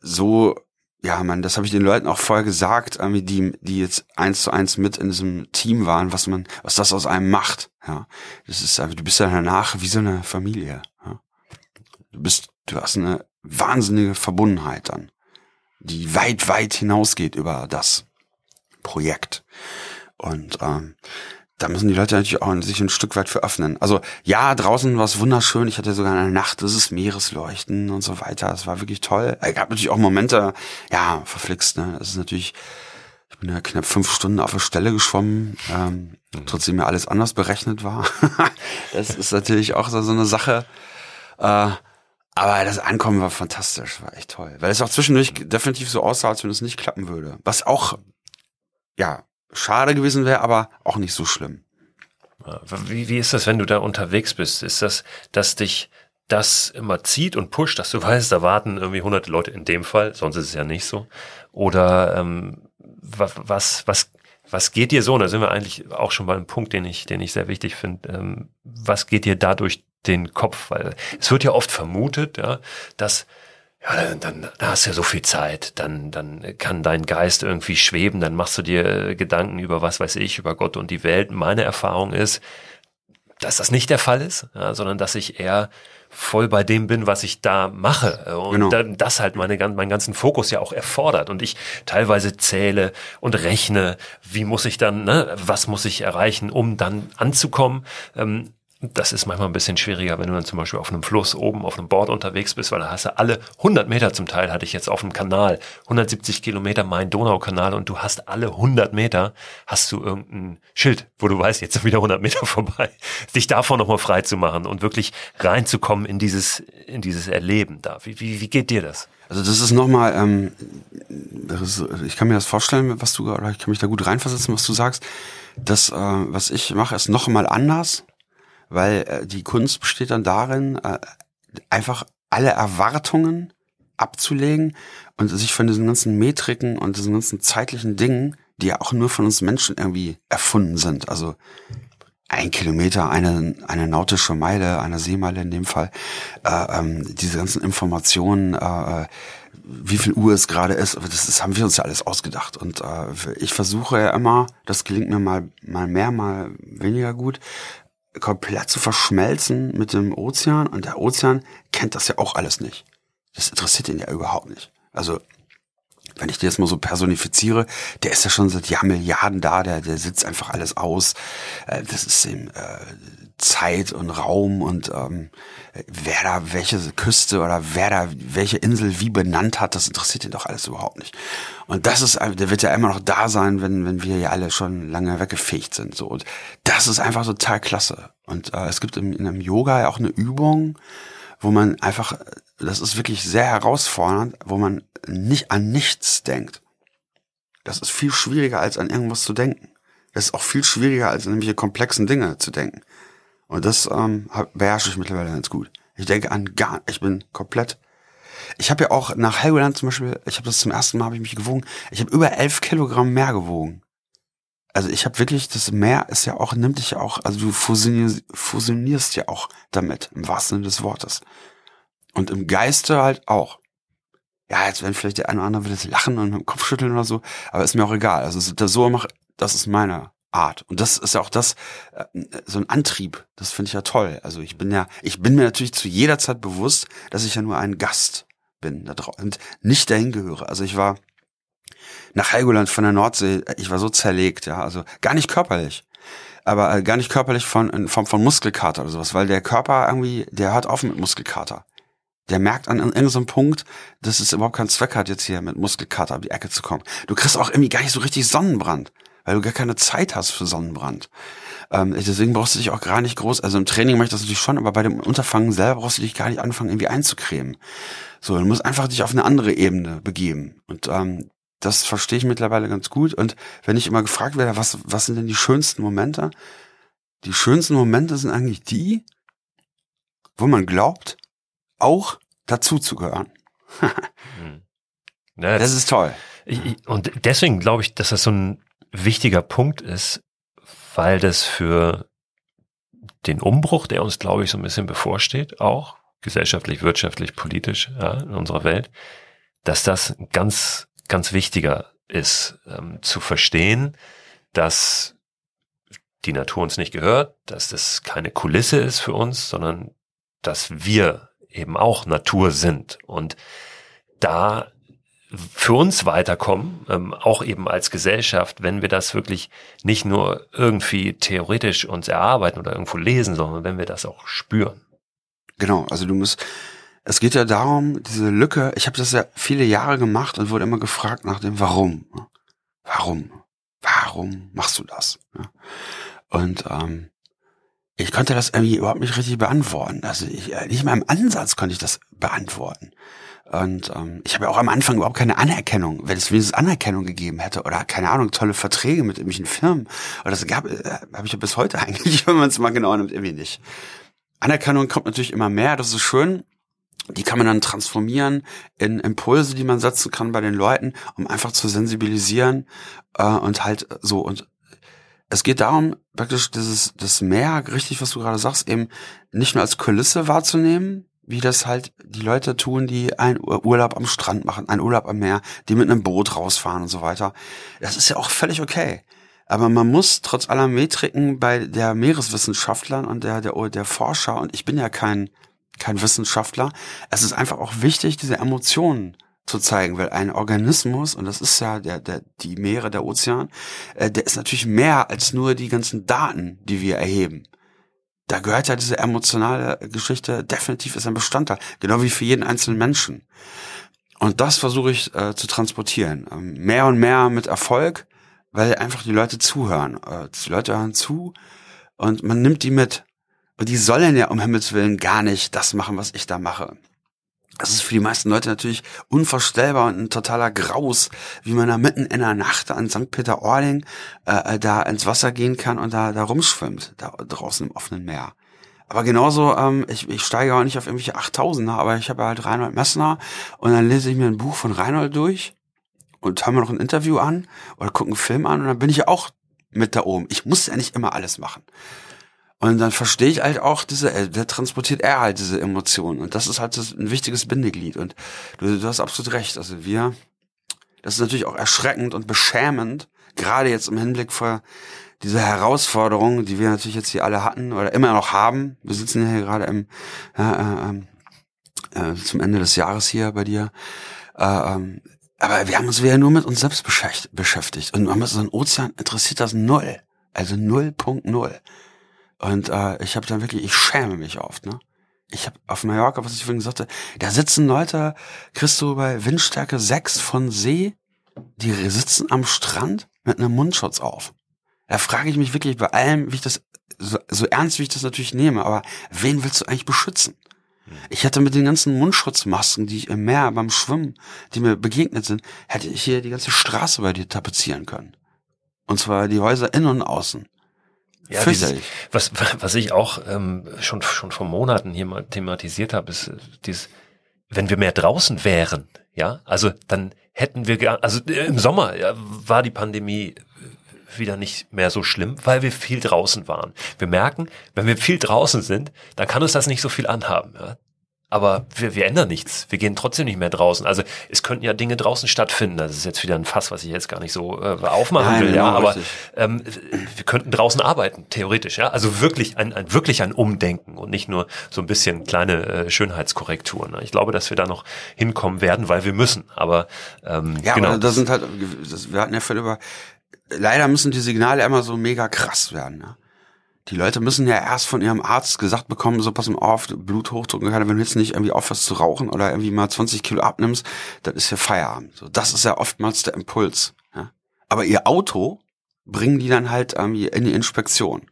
so. Ja, man, das habe ich den Leuten auch vorher gesagt, die, die jetzt eins zu eins mit in diesem Team waren, was man, was das aus einem macht. Ja, das ist, du bist ja danach wie so eine Familie. Ja? Du bist, du hast eine wahnsinnige Verbundenheit dann, die weit, weit hinausgeht über das Projekt. Und ähm, da müssen die Leute natürlich auch sich ein Stück weit für öffnen. Also ja, draußen war es wunderschön. Ich hatte sogar eine Nacht, das ist Meeresleuchten und so weiter. Es war wirklich toll. Es gab natürlich auch Momente, ja, verflixt, ne? Das ist natürlich, ich bin ja knapp fünf Stunden auf der Stelle geschwommen, ähm, mhm. trotzdem mir alles anders berechnet war. (laughs) das ist natürlich auch so, so eine Sache. Äh, aber das Ankommen war fantastisch, war echt toll. Weil es auch zwischendurch definitiv so aussah, als wenn es nicht klappen würde. Was auch, ja, schade gewesen wäre, aber auch nicht so schlimm. Wie, wie ist das, wenn du da unterwegs bist? Ist das, dass dich das immer zieht und pusht, dass du (laughs) weißt, da warten irgendwie hunderte Leute in dem Fall, sonst ist es ja nicht so. Oder ähm, was, was, was geht dir so? Und da sind wir eigentlich auch schon bei einem Punkt, den ich, den ich sehr wichtig finde. Ähm, was geht dir da durch den Kopf? Weil es wird ja oft vermutet, ja, dass ja, dann, dann, dann hast du ja so viel Zeit, dann, dann kann dein Geist irgendwie schweben, dann machst du dir Gedanken über was weiß ich, über Gott und die Welt. Meine Erfahrung ist, dass das nicht der Fall ist, ja, sondern dass ich eher voll bei dem bin, was ich da mache. Und genau. dann, das halt meine, meinen ganzen Fokus ja auch erfordert. Und ich teilweise zähle und rechne, wie muss ich dann, ne, was muss ich erreichen, um dann anzukommen. Ähm, das ist manchmal ein bisschen schwieriger, wenn du dann zum Beispiel auf einem Fluss oben auf einem Board unterwegs bist, weil da hast du alle 100 Meter zum Teil hatte ich jetzt auf dem Kanal, 170 Kilometer Main-Donau-Kanal und du hast alle 100 Meter, hast du irgendein Schild, wo du weißt, jetzt sind wieder 100 Meter (laughs) vorbei, dich davon nochmal frei zu machen und wirklich reinzukommen in dieses, in dieses Erleben da. Wie, wie, wie geht dir das? Also das ist nochmal, ähm, ich kann mir das vorstellen, was du, oder ich kann mich da gut reinversetzen, was du sagst. Das, äh, was ich mache, ist nochmal anders weil äh, die Kunst besteht dann darin, äh, einfach alle Erwartungen abzulegen und sich von diesen ganzen Metriken und diesen ganzen zeitlichen Dingen, die ja auch nur von uns Menschen irgendwie erfunden sind. Also ein Kilometer, eine, eine nautische Meile, eine Seemeile in dem Fall, äh, ähm, diese ganzen Informationen, äh, äh wie viel Uhr es gerade ist, das, das haben wir uns ja alles ausgedacht. Und äh, ich versuche ja immer, das gelingt mir mal, mal mehr, mal weniger gut, komplett zu verschmelzen mit dem Ozean und der Ozean kennt das ja auch alles nicht. Das interessiert ihn ja überhaupt nicht. Also, wenn ich dir jetzt mal so personifiziere, der ist ja schon seit Jahr Milliarden da, der, der sitzt einfach alles aus. Äh, das ist ihm äh, Zeit und Raum und ähm, wer da welche Küste oder wer da welche Insel wie benannt hat, das interessiert ihn doch alles überhaupt nicht. Und das ist, der wird ja immer noch da sein, wenn, wenn wir ja alle schon lange weggefegt sind. So. Und das ist einfach total klasse. Und äh, es gibt im, in einem Yoga ja auch eine Übung, wo man einfach, das ist wirklich sehr herausfordernd, wo man nicht an nichts denkt. Das ist viel schwieriger, als an irgendwas zu denken. Das ist auch viel schwieriger, als an irgendwelche komplexen Dinge zu denken. Und das ähm, beherrsche ich mittlerweile ganz gut. Ich denke an gar, ich bin komplett. Ich habe ja auch nach Helgoland zum Beispiel, ich habe das zum ersten Mal, habe ich mich gewogen. Ich habe über elf Kilogramm mehr gewogen. Also ich habe wirklich, das Meer ist ja auch, nimmt dich ja auch, also du fusionierst, ja auch damit, im wahrsten Sinne des Wortes. Und im Geiste halt auch. Ja, jetzt werden vielleicht der eine oder andere will jetzt lachen und mit dem Kopf schütteln oder so, aber ist mir auch egal. Also das so mache, das ist meine Art. Und das ist ja auch das, äh, so ein Antrieb. Das finde ich ja toll. Also ich bin ja, ich bin mir natürlich zu jeder Zeit bewusst, dass ich ja nur ein Gast bin da drauf und nicht dahin gehöre. Also ich war nach Helgoland von der Nordsee, ich war so zerlegt, ja, also gar nicht körperlich. Aber äh, gar nicht körperlich von, in Form von Muskelkater oder sowas, weil der Körper irgendwie, der hört auf mit Muskelkater. Der merkt an irgendeinem Punkt, dass es überhaupt keinen Zweck hat, jetzt hier mit Muskelkater auf die Ecke zu kommen. Du kriegst auch irgendwie gar nicht so richtig Sonnenbrand weil du gar keine Zeit hast für Sonnenbrand. Ähm, deswegen brauchst du dich auch gar nicht groß, also im Training mache ich das natürlich schon, aber bei dem Unterfangen selber brauchst du dich gar nicht anfangen, irgendwie einzucremen. So, du musst einfach dich auf eine andere Ebene begeben. Und ähm, das verstehe ich mittlerweile ganz gut. Und wenn ich immer gefragt werde, was, was sind denn die schönsten Momente? Die schönsten Momente sind eigentlich die, wo man glaubt, auch dazu zu gehören. hm. das, das, ist toll. Ich, und deswegen glaube ich, dass das so ein wichtiger Punkt ist, weil das für den Umbruch, der uns, glaube ich, so ein bisschen bevorsteht, auch gesellschaftlich, wirtschaftlich, politisch ja, in unserer Welt, dass das ganz, ganz wichtiger ist, ähm, zu verstehen, dass die Natur uns nicht gehört, dass das keine Kulisse ist für uns, sondern dass wir eben auch Natur sind und da für uns weiterkommen, ähm, auch eben als Gesellschaft, wenn wir das wirklich nicht nur irgendwie theoretisch uns erarbeiten oder irgendwo lesen, sondern wenn wir das auch spüren. Genau, also du musst, es geht ja darum, diese Lücke, ich habe das ja viele Jahre gemacht und wurde immer gefragt nach dem Warum. Warum? Warum machst du das? Und ähm, ich konnte das irgendwie überhaupt nicht richtig beantworten. Also ich, äh, nicht mal im Ansatz konnte ich das beantworten. Und ähm, ich habe ja auch am Anfang überhaupt keine Anerkennung. Wenn es wenigstens Anerkennung gegeben hätte oder keine Ahnung, tolle Verträge mit irgendwelchen Firmen, oder das gab, äh, habe ich ja bis heute (laughs) eigentlich, wenn man es mal genau nimmt, irgendwie nicht. Anerkennung kommt natürlich immer mehr, das ist schön. Die kann man dann transformieren in Impulse, die man setzen kann bei den Leuten, um einfach zu sensibilisieren äh, und halt so und es geht darum, praktisch dieses das Meer, richtig, was du gerade sagst, eben nicht nur als Kulisse wahrzunehmen, wie das halt die Leute tun, die einen Urlaub am Strand machen, einen Urlaub am Meer, die mit einem Boot rausfahren und so weiter. Das ist ja auch völlig okay. Aber man muss trotz aller Metriken bei der Meereswissenschaftlern und der, der, der Forscher, und ich bin ja kein, kein Wissenschaftler, es ist einfach auch wichtig, diese Emotionen zu zeigen, weil ein Organismus, und das ist ja der, der, die Meere, der Ozean, äh, der ist natürlich mehr als nur die ganzen Daten, die wir erheben da gehört ja diese emotionale Geschichte definitiv ist ein Bestandteil, genau wie für jeden einzelnen Menschen. Und das versuche ich äh, zu transportieren. Ähm, mehr und mehr mit Erfolg, weil einfach die Leute zuhören. Äh, die Leute hören zu und man nimmt die mit. Und die sollen ja um Himmels Willen gar nicht das machen, was ich da mache. Das ist für die meisten Leute natürlich unvorstellbar und ein totaler Graus, wie man da mitten in der Nacht an St. Peter-Ording äh, äh, da ins Wasser gehen kann und da, da rumschwimmt, da draußen im offenen Meer. Aber genauso, ähm, ich, ich steige auch nicht auf irgendwelche 8000er, aber ich habe halt Reinhold Messner und dann lese ich mir ein Buch von Reinhold durch und höre mir noch ein Interview an oder gucke einen Film an und dann bin ich ja auch mit da oben. Ich muss ja nicht immer alles machen. Und dann verstehe ich halt auch diese, äh, der transportiert er halt diese Emotionen. Und das ist halt ein wichtiges Bindeglied. Und du, du hast absolut recht. Also wir, das ist natürlich auch erschreckend und beschämend, gerade jetzt im Hinblick vor diese Herausforderungen, die wir natürlich jetzt hier alle hatten oder immer noch haben. Wir sitzen ja hier gerade im, ja, äh, äh, zum Ende des Jahres hier bei dir. Äh, ähm, aber wir haben uns wieder nur mit uns selbst beschäftigt. Und man muss so ein Ozean interessiert das null. Also 0.0. Und äh, ich habe dann wirklich, ich schäme mich oft, ne? Ich habe auf Mallorca, was ich vorhin sagte, da sitzen Leute, kriegst du bei Windstärke 6 von See, die sitzen am Strand mit einem Mundschutz auf. Da frage ich mich wirklich bei allem, wie ich das, so, so ernst wie ich das natürlich nehme, aber wen willst du eigentlich beschützen? Hm. Ich hätte mit den ganzen Mundschutzmasken, die ich im Meer beim Schwimmen, die mir begegnet sind, hätte ich hier die ganze Straße bei dir tapezieren können. Und zwar die Häuser innen und außen. Ja, dieses, was, was ich auch ähm, schon, schon vor Monaten hier mal thematisiert habe, ist äh, dieses, wenn wir mehr draußen wären, ja, also dann hätten wir, also äh, im Sommer ja, war die Pandemie äh, wieder nicht mehr so schlimm, weil wir viel draußen waren. Wir merken, wenn wir viel draußen sind, dann kann uns das nicht so viel anhaben. Ja? Aber wir, wir ändern nichts. Wir gehen trotzdem nicht mehr draußen. Also es könnten ja Dinge draußen stattfinden. Das ist jetzt wieder ein Fass, was ich jetzt gar nicht so äh, aufmachen Nein, will. Ja, aber ähm, wir könnten draußen arbeiten, theoretisch. Ja, also wirklich ein, ein wirklich ein Umdenken und nicht nur so ein bisschen kleine äh, Schönheitskorrekturen. Ich glaube, dass wir da noch hinkommen werden, weil wir müssen. Aber ähm, ja, genau. aber das sind halt. Das, wir hatten ja vorhin über. Leider müssen die Signale immer so mega krass werden. Ne? Die Leute müssen ja erst von ihrem Arzt gesagt bekommen, so pass mal auf, Bluthochdruck, wenn du jetzt nicht irgendwie aufhörst zu rauchen oder irgendwie mal 20 Kilo abnimmst, dann ist ja Feierabend. So, das ist ja oftmals der Impuls. Ja? Aber ihr Auto bringen die dann halt ähm, in die Inspektion.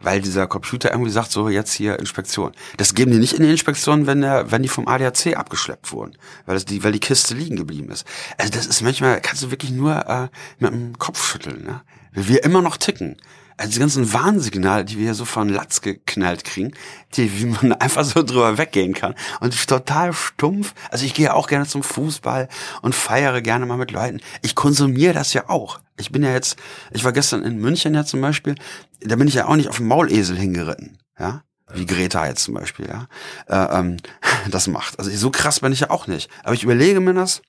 Weil dieser Computer irgendwie sagt, so jetzt hier Inspektion. Das geben die nicht in die Inspektion, wenn der, wenn die vom ADAC abgeschleppt wurden. Weil das die, weil die Kiste liegen geblieben ist. Also das ist manchmal, kannst du wirklich nur äh, mit dem Kopf schütteln, ne? Wir immer noch ticken. Also die ganzen Warnsignale, die wir hier so von Latz geknallt kriegen, die, wie man (laughs) einfach so drüber weggehen kann. Und total stumpf. Also ich gehe auch gerne zum Fußball und feiere gerne mal mit Leuten. Ich konsumiere das ja auch. Ich bin ja jetzt, ich war gestern in München ja zum Beispiel, da bin ich ja auch nicht auf dem Maulesel hingeritten, ja. Wie Greta jetzt zum Beispiel, ja. Äh, ähm, (laughs) das macht. Also so krass bin ich ja auch nicht. Aber ich überlege mir das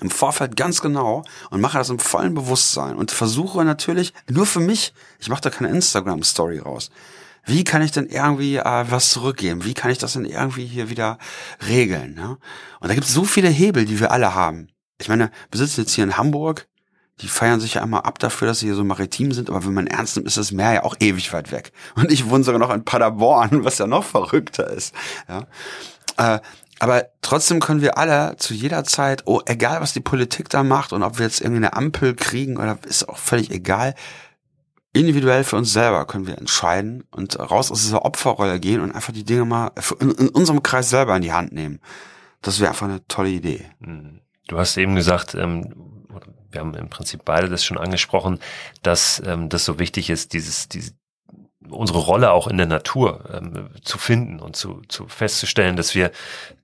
im Vorfeld ganz genau und mache das im vollen Bewusstsein und versuche natürlich nur für mich, ich mache da keine Instagram-Story raus. Wie kann ich denn irgendwie äh, was zurückgeben? Wie kann ich das denn irgendwie hier wieder regeln? Ne? Und da gibt es so viele Hebel, die wir alle haben. Ich meine, wir sitzen jetzt hier in Hamburg, die feiern sich ja immer ab dafür, dass sie hier so maritim sind, aber wenn man ernst nimmt, ist das Meer ja auch ewig weit weg. Und ich wohne sogar noch in Paderborn, was ja noch verrückter ist. Ja? Äh, aber trotzdem können wir alle zu jeder Zeit, oh, egal was die Politik da macht und ob wir jetzt irgendwie eine Ampel kriegen oder ist auch völlig egal, individuell für uns selber können wir entscheiden und raus aus dieser Opferrolle gehen und einfach die Dinge mal in, in unserem Kreis selber in die Hand nehmen. Das wäre einfach eine tolle Idee. Mhm. Du hast eben gesagt, ähm, wir haben im Prinzip beide das schon angesprochen, dass ähm, das so wichtig ist, dieses, diese, unsere Rolle auch in der Natur ähm, zu finden und zu, zu festzustellen, dass wir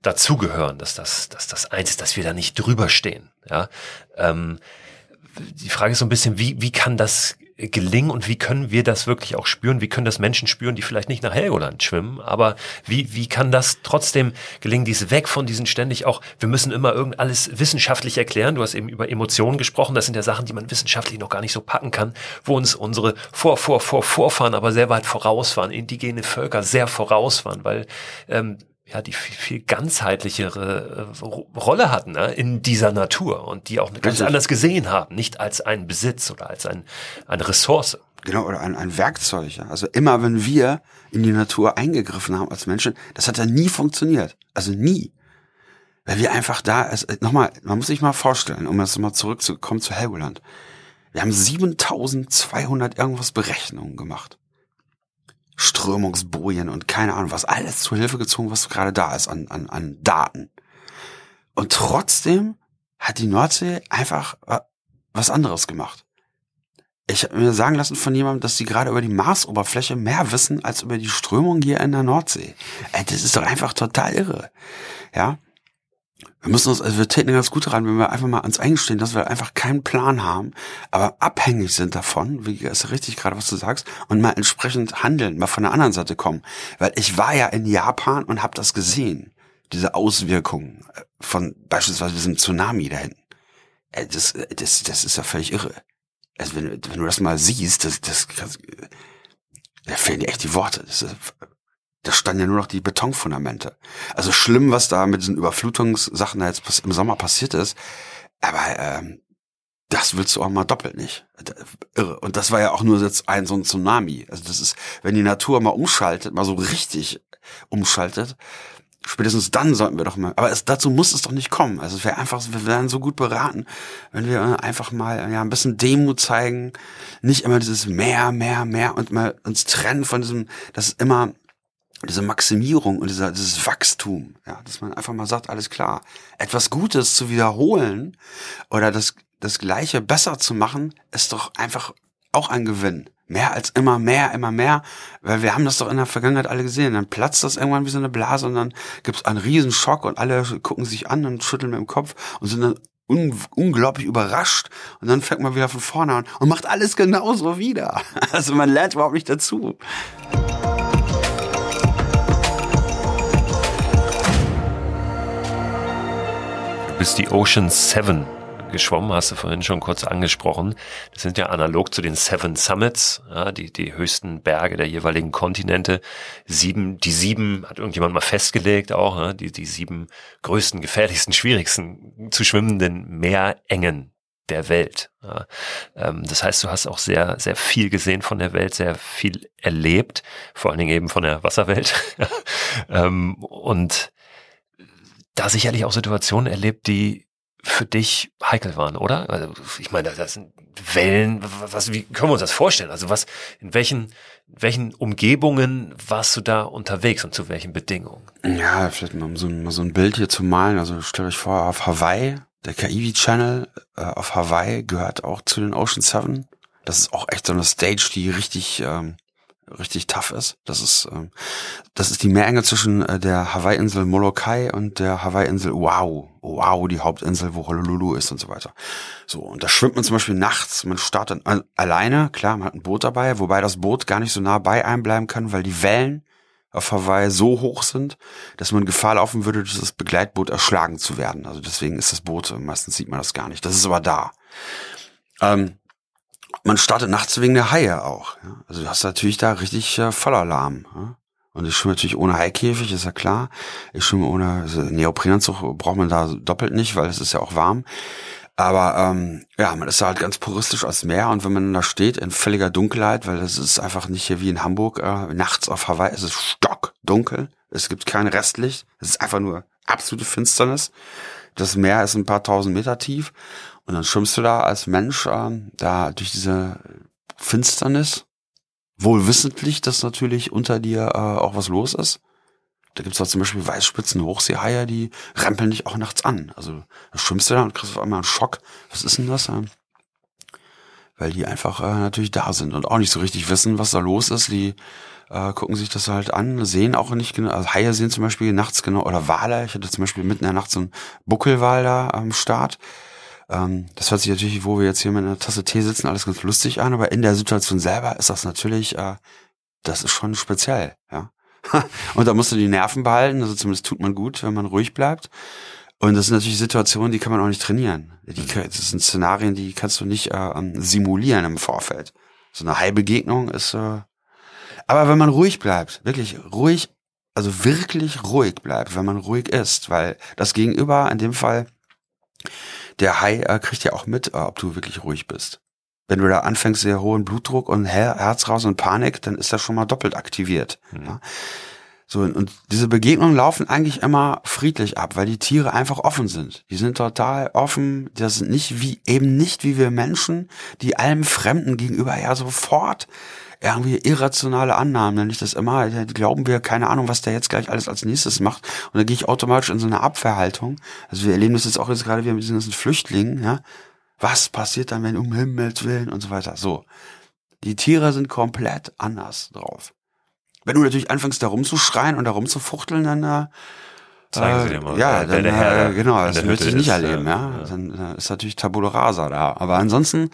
dazugehören, dass das, dass das eins ist, dass wir da nicht drüber stehen. Ja, ähm, die Frage ist so ein bisschen, wie, wie kann das gelingen und wie können wir das wirklich auch spüren? Wie können das Menschen spüren, die vielleicht nicht nach Helgoland schwimmen? Aber wie, wie kann das trotzdem gelingen, dies weg von diesen ständig auch, wir müssen immer irgend alles wissenschaftlich erklären. Du hast eben über Emotionen gesprochen. Das sind ja Sachen, die man wissenschaftlich noch gar nicht so packen kann, wo uns unsere Vor, Vor, Vor, Vorfahren aber sehr weit voraus waren, indigene Völker sehr voraus waren, weil ähm, ja, die viel, viel ganzheitlichere äh, Rolle hatten ne, in dieser Natur und die auch ganz Richtig. anders gesehen haben, nicht als einen Besitz oder als ein, eine Ressource. Genau, oder ein, ein Werkzeug. Also immer, wenn wir in die Natur eingegriffen haben als Menschen, das hat ja nie funktioniert. Also nie. Weil wir einfach da, also nochmal, man muss sich mal vorstellen, um jetzt mal zurückzukommen zu Helgoland. Wir haben 7200 irgendwas Berechnungen gemacht. Strömungsbojen und keine Ahnung, was alles zur Hilfe gezogen, was gerade da ist an, an, an Daten. Und trotzdem hat die Nordsee einfach was anderes gemacht. Ich habe mir sagen lassen von jemandem, dass sie gerade über die Marsoberfläche mehr wissen als über die Strömung hier in der Nordsee. Ey, das ist doch einfach total irre. Ja, wir müssen uns, also wir täten ganz gut daran, wenn wir einfach mal ans eingestehen, dass wir einfach keinen Plan haben, aber abhängig sind davon, wie ist richtig gerade, was du sagst, und mal entsprechend handeln, mal von der anderen Seite kommen. Weil ich war ja in Japan und habe das gesehen, diese Auswirkungen von beispielsweise diesem Tsunami da hinten. Äh, das, das, das ist ja völlig irre. Also wenn, wenn du das mal siehst, das, das, das da fehlen dir echt die Worte. Das ist da standen ja nur noch die Betonfundamente. Also schlimm, was da mit diesen Überflutungssachen da jetzt im Sommer passiert ist. Aber ähm, das willst du auch mal doppelt nicht. Irre. Und das war ja auch nur jetzt ein so ein Tsunami. Also das ist, wenn die Natur mal umschaltet, mal so richtig umschaltet, spätestens dann sollten wir doch mal. Aber es, dazu muss es doch nicht kommen. Also es wäre einfach, wir wären so gut beraten, wenn wir einfach mal ja ein bisschen Demut zeigen, nicht immer dieses mehr, mehr, mehr und mal uns trennen von diesem, das ist immer diese Maximierung und dieser, dieses Wachstum, ja, dass man einfach mal sagt, alles klar, etwas Gutes zu wiederholen oder das, das Gleiche besser zu machen, ist doch einfach auch ein Gewinn. Mehr als immer mehr, immer mehr, weil wir haben das doch in der Vergangenheit alle gesehen. Dann platzt das irgendwann wie so eine Blase und dann gibt es einen riesen Schock und alle gucken sich an und schütteln mit dem Kopf und sind dann un unglaublich überrascht und dann fängt man wieder von vorne an und macht alles genauso wieder. (laughs) Also man lernt überhaupt nicht dazu. Bist die Ocean Seven geschwommen, hast du vorhin schon kurz angesprochen. Das sind ja analog zu den Seven Summits, ja, die, die höchsten Berge der jeweiligen Kontinente. Sieben, die sieben hat irgendjemand mal festgelegt auch, ja, die, die sieben größten, gefährlichsten, (laughs) schwierigsten zu schwimmenden Meerengen der Welt. Ja. Ähm, das heißt, du hast auch sehr, sehr viel gesehen von der Welt, sehr viel erlebt, vor allen Dingen eben von der Wasserwelt. (laughs) ähm, und da sicherlich auch Situationen erlebt, die für dich heikel waren, oder? Also ich meine, das sind Wellen, was, wie können wir uns das vorstellen? Also was, in welchen, welchen Umgebungen warst du da unterwegs und zu welchen Bedingungen? Ja, vielleicht mal so, mal so ein Bild hier zu malen. Also stellt euch vor, auf Hawaii, der Kaiwi Channel äh, auf Hawaii gehört auch zu den Ocean Seven. Das ist auch echt so eine Stage, die richtig ähm, richtig tough ist. Das ist, ähm, das ist die Meerenge zwischen äh, der Hawaii-Insel Molokai und der Hawaii-Insel Oahu. Oahu, die Hauptinsel, wo Honolulu ist und so weiter. So, und da schwimmt man zum Beispiel nachts, man startet äh, alleine, klar, man hat ein Boot dabei, wobei das Boot gar nicht so nah bei einem bleiben kann, weil die Wellen auf Hawaii so hoch sind, dass man Gefahr laufen würde, durch das Begleitboot erschlagen zu werden. Also deswegen ist das Boot, meistens sieht man das gar nicht. Das ist aber da. Ähm, man startet nachts wegen der Haie auch. Ja? Also du hast natürlich da richtig äh, Vollalarm. Ja? Und ich schwimme natürlich ohne Haikäfig, ist ja klar. Ich schwimme ohne also Neoprenanzug braucht man da doppelt nicht, weil es ist ja auch warm. Aber ähm, ja, man ist da halt ganz puristisch als Meer und wenn man da steht in völliger Dunkelheit, weil das ist einfach nicht hier wie in Hamburg, äh, nachts auf Hawaii ist es stockdunkel. Es gibt kein Restlicht. Es ist einfach nur absolute Finsternis. Das Meer ist ein paar tausend Meter tief und dann schwimmst du da als Mensch ähm, da durch diese Finsternis, wohl wissentlich, dass natürlich unter dir äh, auch was los ist. Da gibt's da zum Beispiel Weißspitzen, Hochseehaie, die rempeln dich auch nachts an. Also da schwimmst du da und kriegst auf einmal einen Schock. Was ist denn das? Ähm? Weil die einfach äh, natürlich da sind und auch nicht so richtig wissen, was da los ist. Die äh, gucken sich das halt an, sehen auch nicht genau, also Haie sehen zum Beispiel nachts genau, oder Wale. Ich hatte zum Beispiel mitten in der Nacht so einen Buckelwal da am Start. Ähm, das hört sich natürlich, wo wir jetzt hier mit einer Tasse Tee sitzen, alles ganz lustig an, aber in der Situation selber ist das natürlich, äh, das ist schon speziell, ja. (laughs) und da musst du die Nerven behalten, also zumindest tut man gut, wenn man ruhig bleibt. Und das sind natürlich Situationen, die kann man auch nicht trainieren. Die, mhm. das sind Szenarien, die kannst du nicht äh, simulieren im Vorfeld. So eine High-Begegnung ist, äh, aber wenn man ruhig bleibt, wirklich ruhig, also wirklich ruhig bleibt, wenn man ruhig ist, weil das Gegenüber in dem Fall der Hai äh, kriegt ja auch mit, äh, ob du wirklich ruhig bist. Wenn du da anfängst, sehr hohen Blutdruck und Her Herz raus und Panik, dann ist das schon mal doppelt aktiviert. Mhm. Ja? So, und diese Begegnungen laufen eigentlich immer friedlich ab, weil die Tiere einfach offen sind. Die sind total offen. Das sind nicht wie, eben nicht wie wir Menschen, die allem Fremden gegenüber ja sofort irgendwie irrationale Annahmen, nenne ich das immer. Glauben wir, keine Ahnung, was der jetzt gleich alles als nächstes macht. Und dann gehe ich automatisch in so eine Abwehrhaltung. Also wir erleben das jetzt auch jetzt gerade wieder mit diesen ganzen Flüchtlingen, ja. Was passiert dann, wenn um Himmels Willen und so weiter. So. Die Tiere sind komplett anders drauf. Wenn du natürlich anfängst, da rumzuschreien und da rumzufuchteln, dann äh, Zeigen sie dir mal. Ja, dann, äh, genau, das möchte ich nicht erleben, ja. ja. Dann äh, ist natürlich Tabula Rasa da. Aber ansonsten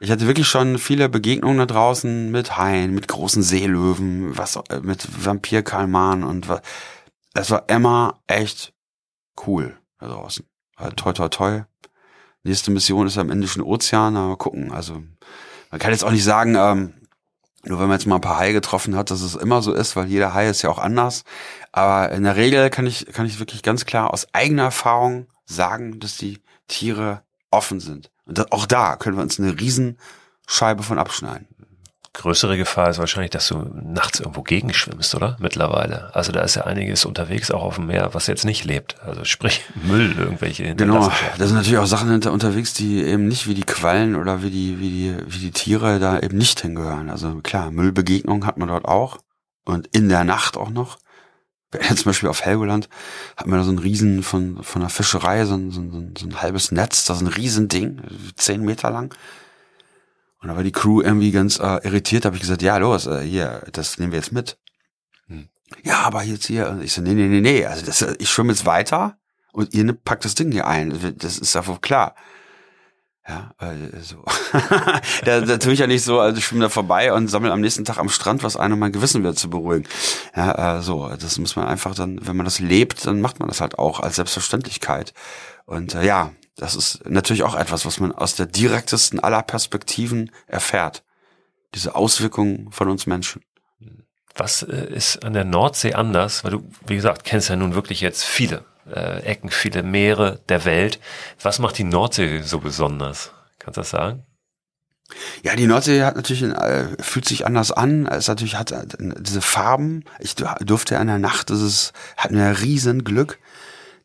ich hatte wirklich schon viele Begegnungen da draußen mit Haien, mit großen Seelöwen, was äh, mit Vampirkalman und was. Es war immer echt cool da draußen. Halt toi toi toi. Nächste Mission ist am Indischen Ozean, mal gucken. Also man kann jetzt auch nicht sagen, ähm, nur wenn man jetzt mal ein paar Haie getroffen hat, dass es immer so ist, weil jeder Hai ist ja auch anders. Aber in der Regel kann ich, kann ich wirklich ganz klar aus eigener Erfahrung sagen, dass die Tiere offen sind. Und das, auch da können wir uns eine Riesenscheibe von abschneiden. Größere Gefahr ist wahrscheinlich, dass du nachts irgendwo gegenschwimmst, oder? Mittlerweile. Also da ist ja einiges unterwegs, auch auf dem Meer, was jetzt nicht lebt. Also sprich (laughs) Müll, irgendwelche Genau, da sind natürlich auch Sachen hinter unterwegs, die eben nicht wie die Quallen oder wie die, wie die, wie die Tiere da eben nicht hingehören. Also klar, Müllbegegnung hat man dort auch. Und in der Nacht auch noch. Zum Beispiel auf Helgoland hatten wir da so ein Riesen von, von der Fischerei, so ein, so, ein, so ein halbes Netz, das ist ein Riesending, zehn Meter lang. Und da war die Crew irgendwie ganz äh, irritiert, habe ich gesagt, ja, los, äh, hier, das nehmen wir jetzt mit. Hm. Ja, aber jetzt hier, und ich so, nee, nee, nee, nee, also das, ich schwimme jetzt weiter und ihr packt das Ding hier ein, das ist ja wohl klar. Ja, äh, so. (laughs) da, da tue ich ja nicht so, also ich schwimme da vorbei und sammle am nächsten Tag am Strand was ein, um mein Gewissen wieder zu beruhigen. Ja, äh, so, das muss man einfach dann, wenn man das lebt, dann macht man das halt auch als Selbstverständlichkeit. Und äh, ja, das ist natürlich auch etwas, was man aus der direktesten aller Perspektiven erfährt. Diese Auswirkungen von uns Menschen. Was äh, ist an der Nordsee anders? Weil du, wie gesagt, kennst ja nun wirklich jetzt viele äh, Ecken, viele Meere der Welt. Was macht die Nordsee so besonders? Kannst du das sagen? Ja, die Nordsee hat natürlich äh, fühlt sich anders an. Es natürlich hat äh, diese Farben. Ich durfte in der Nacht, das ist, hatten wir riesen Glück,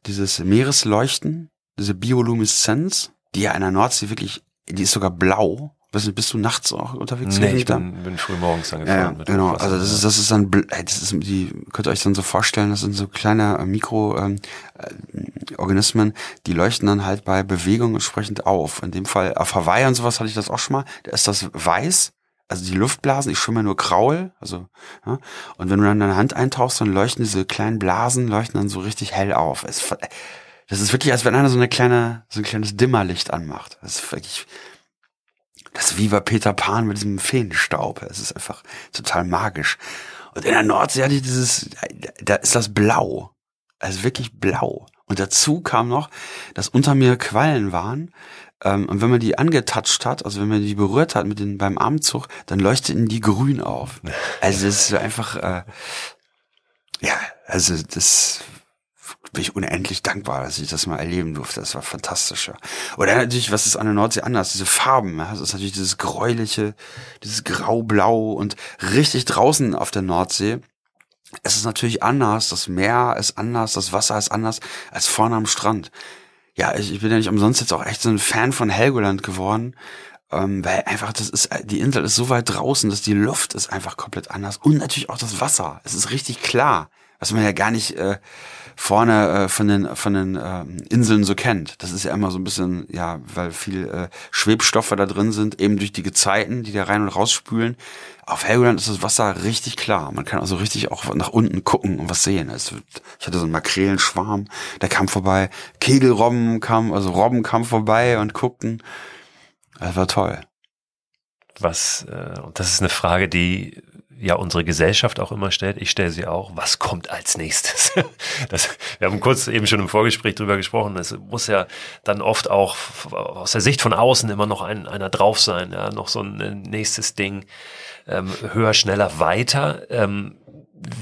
dieses Meeresleuchten. diese Biolumineszenz, die ja in der Nordsee wirklich, die ist sogar blau. Du, bist du nachts auch unterwegs? Nee, ich bin, bin früh morgens angefahren. Ja, genau, also das ist, das ist dann, das ist, die könnt ihr euch dann so vorstellen, das sind so kleine äh, Mikroorganismen, ähm, äh, die leuchten dann halt bei Bewegung entsprechend auf. In dem Fall auf Hawaii und sowas hatte ich das auch schon mal. Da ist das weiß, also die Luftblasen, ich schwimme nur Kraul, also ja, und wenn du dann deine Hand eintauchst, dann leuchten diese kleinen Blasen, leuchten dann so richtig hell auf. Es, das ist wirklich, als wenn einer so eine kleine, so ein kleines Dimmerlicht anmacht. Das ist wirklich das Viva Peter Pan mit diesem Feenstaub. Es ist einfach total magisch. Und in der Nordsee hatte ich dieses, da ist das blau. Also wirklich blau. Und dazu kam noch, dass unter mir Quallen waren. Ähm, und wenn man die angetatscht hat, also wenn man die berührt hat mit den, beim Armzug, dann leuchteten die grün auf. Also das ist einfach, äh, ja, also das bin ich unendlich dankbar, dass ich das mal erleben durfte. Das war fantastisch. Ja. Oder natürlich, was ist an der Nordsee anders? Diese Farben. Ja? Das ist natürlich dieses gräuliche, dieses grau-blau und richtig draußen auf der Nordsee. Es ist natürlich anders. Das Meer ist anders, das Wasser ist anders als vorne am Strand. Ja, ich, ich bin ja nicht umsonst jetzt auch echt so ein Fan von Helgoland geworden. Ähm, weil einfach das ist, die Insel ist so weit draußen, dass die Luft ist einfach komplett anders. Und natürlich auch das Wasser. Es ist richtig klar. Was man ja gar nicht äh, vorne äh, von den von den äh, Inseln so kennt. Das ist ja immer so ein bisschen, ja, weil viel äh, Schwebstoffe da drin sind, eben durch die Gezeiten, die da rein und raus spülen. Auf Helgoland ist das Wasser richtig klar. Man kann also richtig auch nach unten gucken und was sehen. Es, ich hatte so einen Makrelenschwarm, der kam vorbei. Kegelrobben kam, also Robben kam vorbei und guckten. Das war toll. Was, äh, und das ist eine Frage, die ja unsere Gesellschaft auch immer stellt. Ich stelle sie auch. Was kommt als nächstes? (laughs) Das, wir haben kurz eben schon im Vorgespräch drüber gesprochen. Es muss ja dann oft auch aus der Sicht von außen immer noch ein, einer drauf sein. Ja, noch so ein nächstes Ding. Ähm, höher, schneller, weiter. Ähm,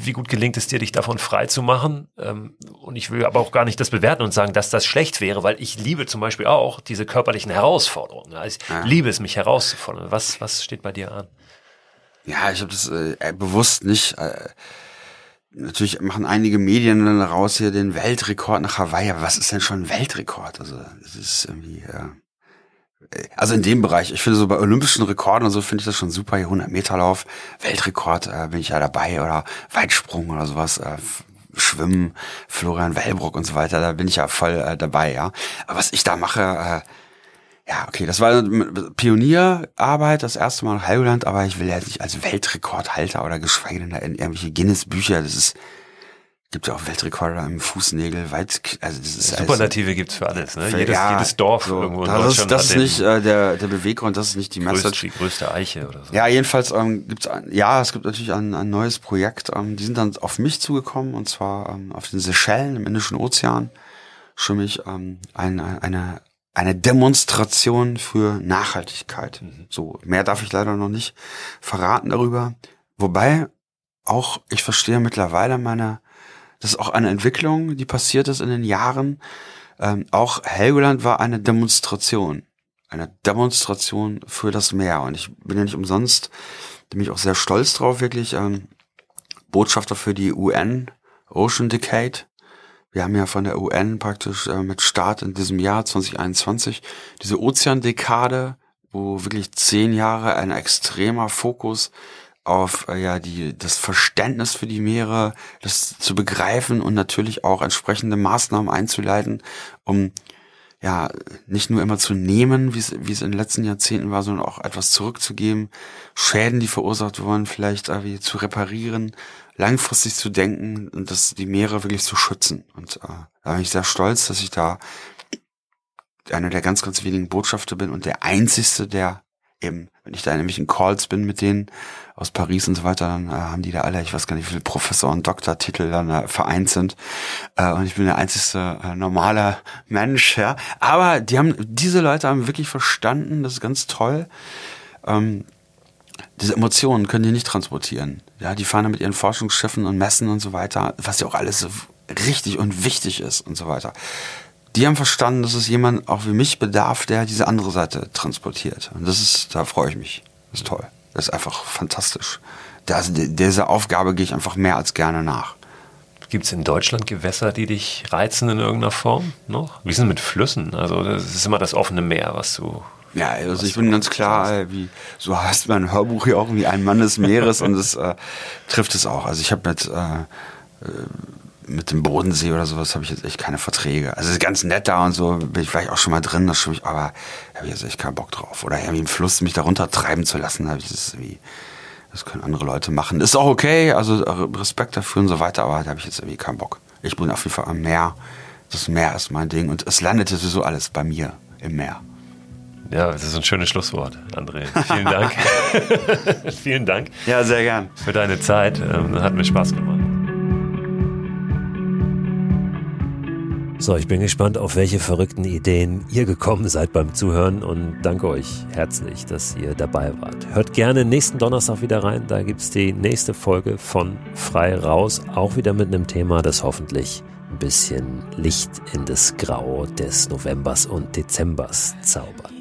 wie gut gelingt es dir, dich davon frei zu machen? Ähm, und ich will aber auch gar nicht das bewerten und sagen, dass das schlecht wäre, weil ich liebe zum Beispiel auch diese körperlichen Herausforderungen. Ich ja. liebe es, mich herauszufordern. Was, was steht bei dir an? Ja, ich habe das äh, äh, bewusst nicht. Äh, natürlich machen einige Medien dann raus hier den Weltrekord nach Hawaii. Aber was ist denn schon ein Weltrekord? Also es ist irgendwie. Äh, also in dem Bereich, ich finde so bei olympischen Rekorden und so finde ich das schon super. Hier 100 Meter Lauf, Weltrekord äh, bin ich ja dabei oder Weitsprung oder sowas. Äh, Schwimmen, Florian Wellbrock und so weiter, da bin ich ja voll äh, dabei, ja. Aber was ich da mache, äh, ja, okay, das war Pionierarbeit, das erste Mal nach Helgoland, aber ich will ja nicht als Weltrekordhalter oder geschweige denn in irgendwelche Guinness-Bücher, das ist, gibt ja auch Weltrekorde im Fußnägel, weit, also das ist Superlative also, gibt's für alles, ne? Jedes, ja, jedes Dorf so, irgendwo in das Deutschland. Ist, das ist nicht äh, der, der Beweggrund, das ist nicht die größte, Message. Die größte Eiche oder so. Ja, jedenfalls ähm, gibt's ja, es gibt natürlich ein, ein neues Projekt, ähm, die sind dann auf mich zugekommen und zwar ähm, auf den Seychellen im Indischen Ozean schwimme ich ähm, ein, eine eine Demonstration für Nachhaltigkeit. Mhm. So, mehr darf ich leider noch nicht verraten darüber. Wobei auch, ich verstehe mittlerweile meine, das ist auch eine Entwicklung, die passiert ist in den Jahren. Ähm, auch Helgoland war eine Demonstration. Eine Demonstration für das Meer. Und ich bin ja nicht umsonst, bin ich auch sehr stolz drauf, wirklich, ähm, Botschafter für die UN Ocean Decade wir haben ja von der UN praktisch äh, mit Start in diesem Jahr 2021 diese Ozeandekade, wo wirklich zehn Jahre ein extremer Fokus auf äh, ja die das Verständnis für die Meere, das zu begreifen und natürlich auch entsprechende Maßnahmen einzuleiten, um ja nicht nur immer zu nehmen, wie es wie es in den letzten Jahrzehnten war, sondern auch etwas zurückzugeben, Schäden, die verursacht wurden, vielleicht äh, zu reparieren langfristig zu denken und das, die Meere wirklich zu schützen. Und äh, da bin ich sehr stolz, dass ich da einer der ganz, ganz wenigen Botschafter bin und der einzigste, der eben, wenn ich da nämlich in Calls bin mit denen aus Paris und so weiter, dann äh, haben die da alle, ich weiß gar nicht, wie viele Professor- und Doktortitel dann äh, vereint sind. Äh, und ich bin der einzigste äh, normale Mensch, ja. Aber die haben, diese Leute haben wirklich verstanden, das ist ganz toll. Ähm, diese Emotionen können die nicht transportieren. Ja, die fahren da mit ihren Forschungsschiffen und Messen und so weiter, was ja auch alles so richtig und wichtig ist und so weiter. Die haben verstanden, dass es jemand auch wie mich bedarf, der diese andere Seite transportiert. Und das ist, da freue ich mich. Das ist toll. Das ist einfach fantastisch. Da, also, dieser Aufgabe gehe ich einfach mehr als gerne nach. Gibt es in Deutschland Gewässer, die dich reizen in irgendeiner Form noch? Wie es mit Flüssen? Also das ist immer das offene Meer, was du ja, also ich bin ganz klar, äh, wie so heißt mein Hörbuch hier auch wie ein Mann des Meeres und es äh, trifft es auch. Also ich habe mit äh, äh, mit dem Bodensee oder sowas habe ich jetzt echt keine Verträge. Also es ist ganz nett da und so, bin ich vielleicht auch schon mal drin, das ich, aber habe ich jetzt echt keinen Bock drauf. Oder irgendwie im Fluss mich da runtertreiben zu lassen, habe ich das irgendwie, das können andere Leute machen. Ist auch okay, also Respekt dafür und so weiter, aber da habe ich jetzt irgendwie keinen Bock. Ich bin auf jeden Fall am Meer. Das Meer ist mein Ding und es landet sowieso alles bei mir im Meer. Ja, das ist ein schönes Schlusswort, André. Vielen Dank. (laughs) (laughs) Vielen Dank. Ja, sehr gern. Für deine Zeit. Ähm, hat mir Spaß gemacht. So, ich bin gespannt, auf welche verrückten Ideen ihr gekommen seid beim Zuhören und danke euch herzlich, dass ihr dabei wart. Hört gerne nächsten Donnerstag wieder rein, da gibt es die nächste Folge von Frei Raus, auch wieder mit einem Thema, das hoffentlich ein bisschen Licht in das Grau des Novembers und Dezembers zaubert.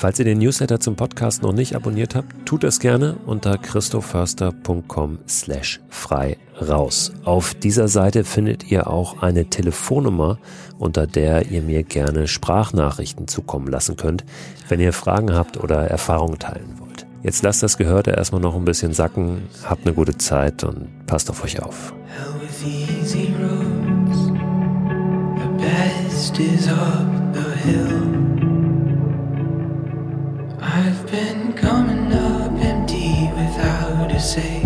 Falls ihr den Newsletter zum Podcast noch nicht abonniert habt, tut das gerne unter christoförster.com slash frei raus. Auf dieser Seite findet ihr auch eine Telefonnummer, unter der ihr mir gerne Sprachnachrichten zukommen lassen könnt, wenn ihr Fragen habt oder Erfahrungen teilen wollt. Jetzt lasst das Gehörte erstmal noch ein bisschen sacken, habt eine gute Zeit und passt auf euch auf. best say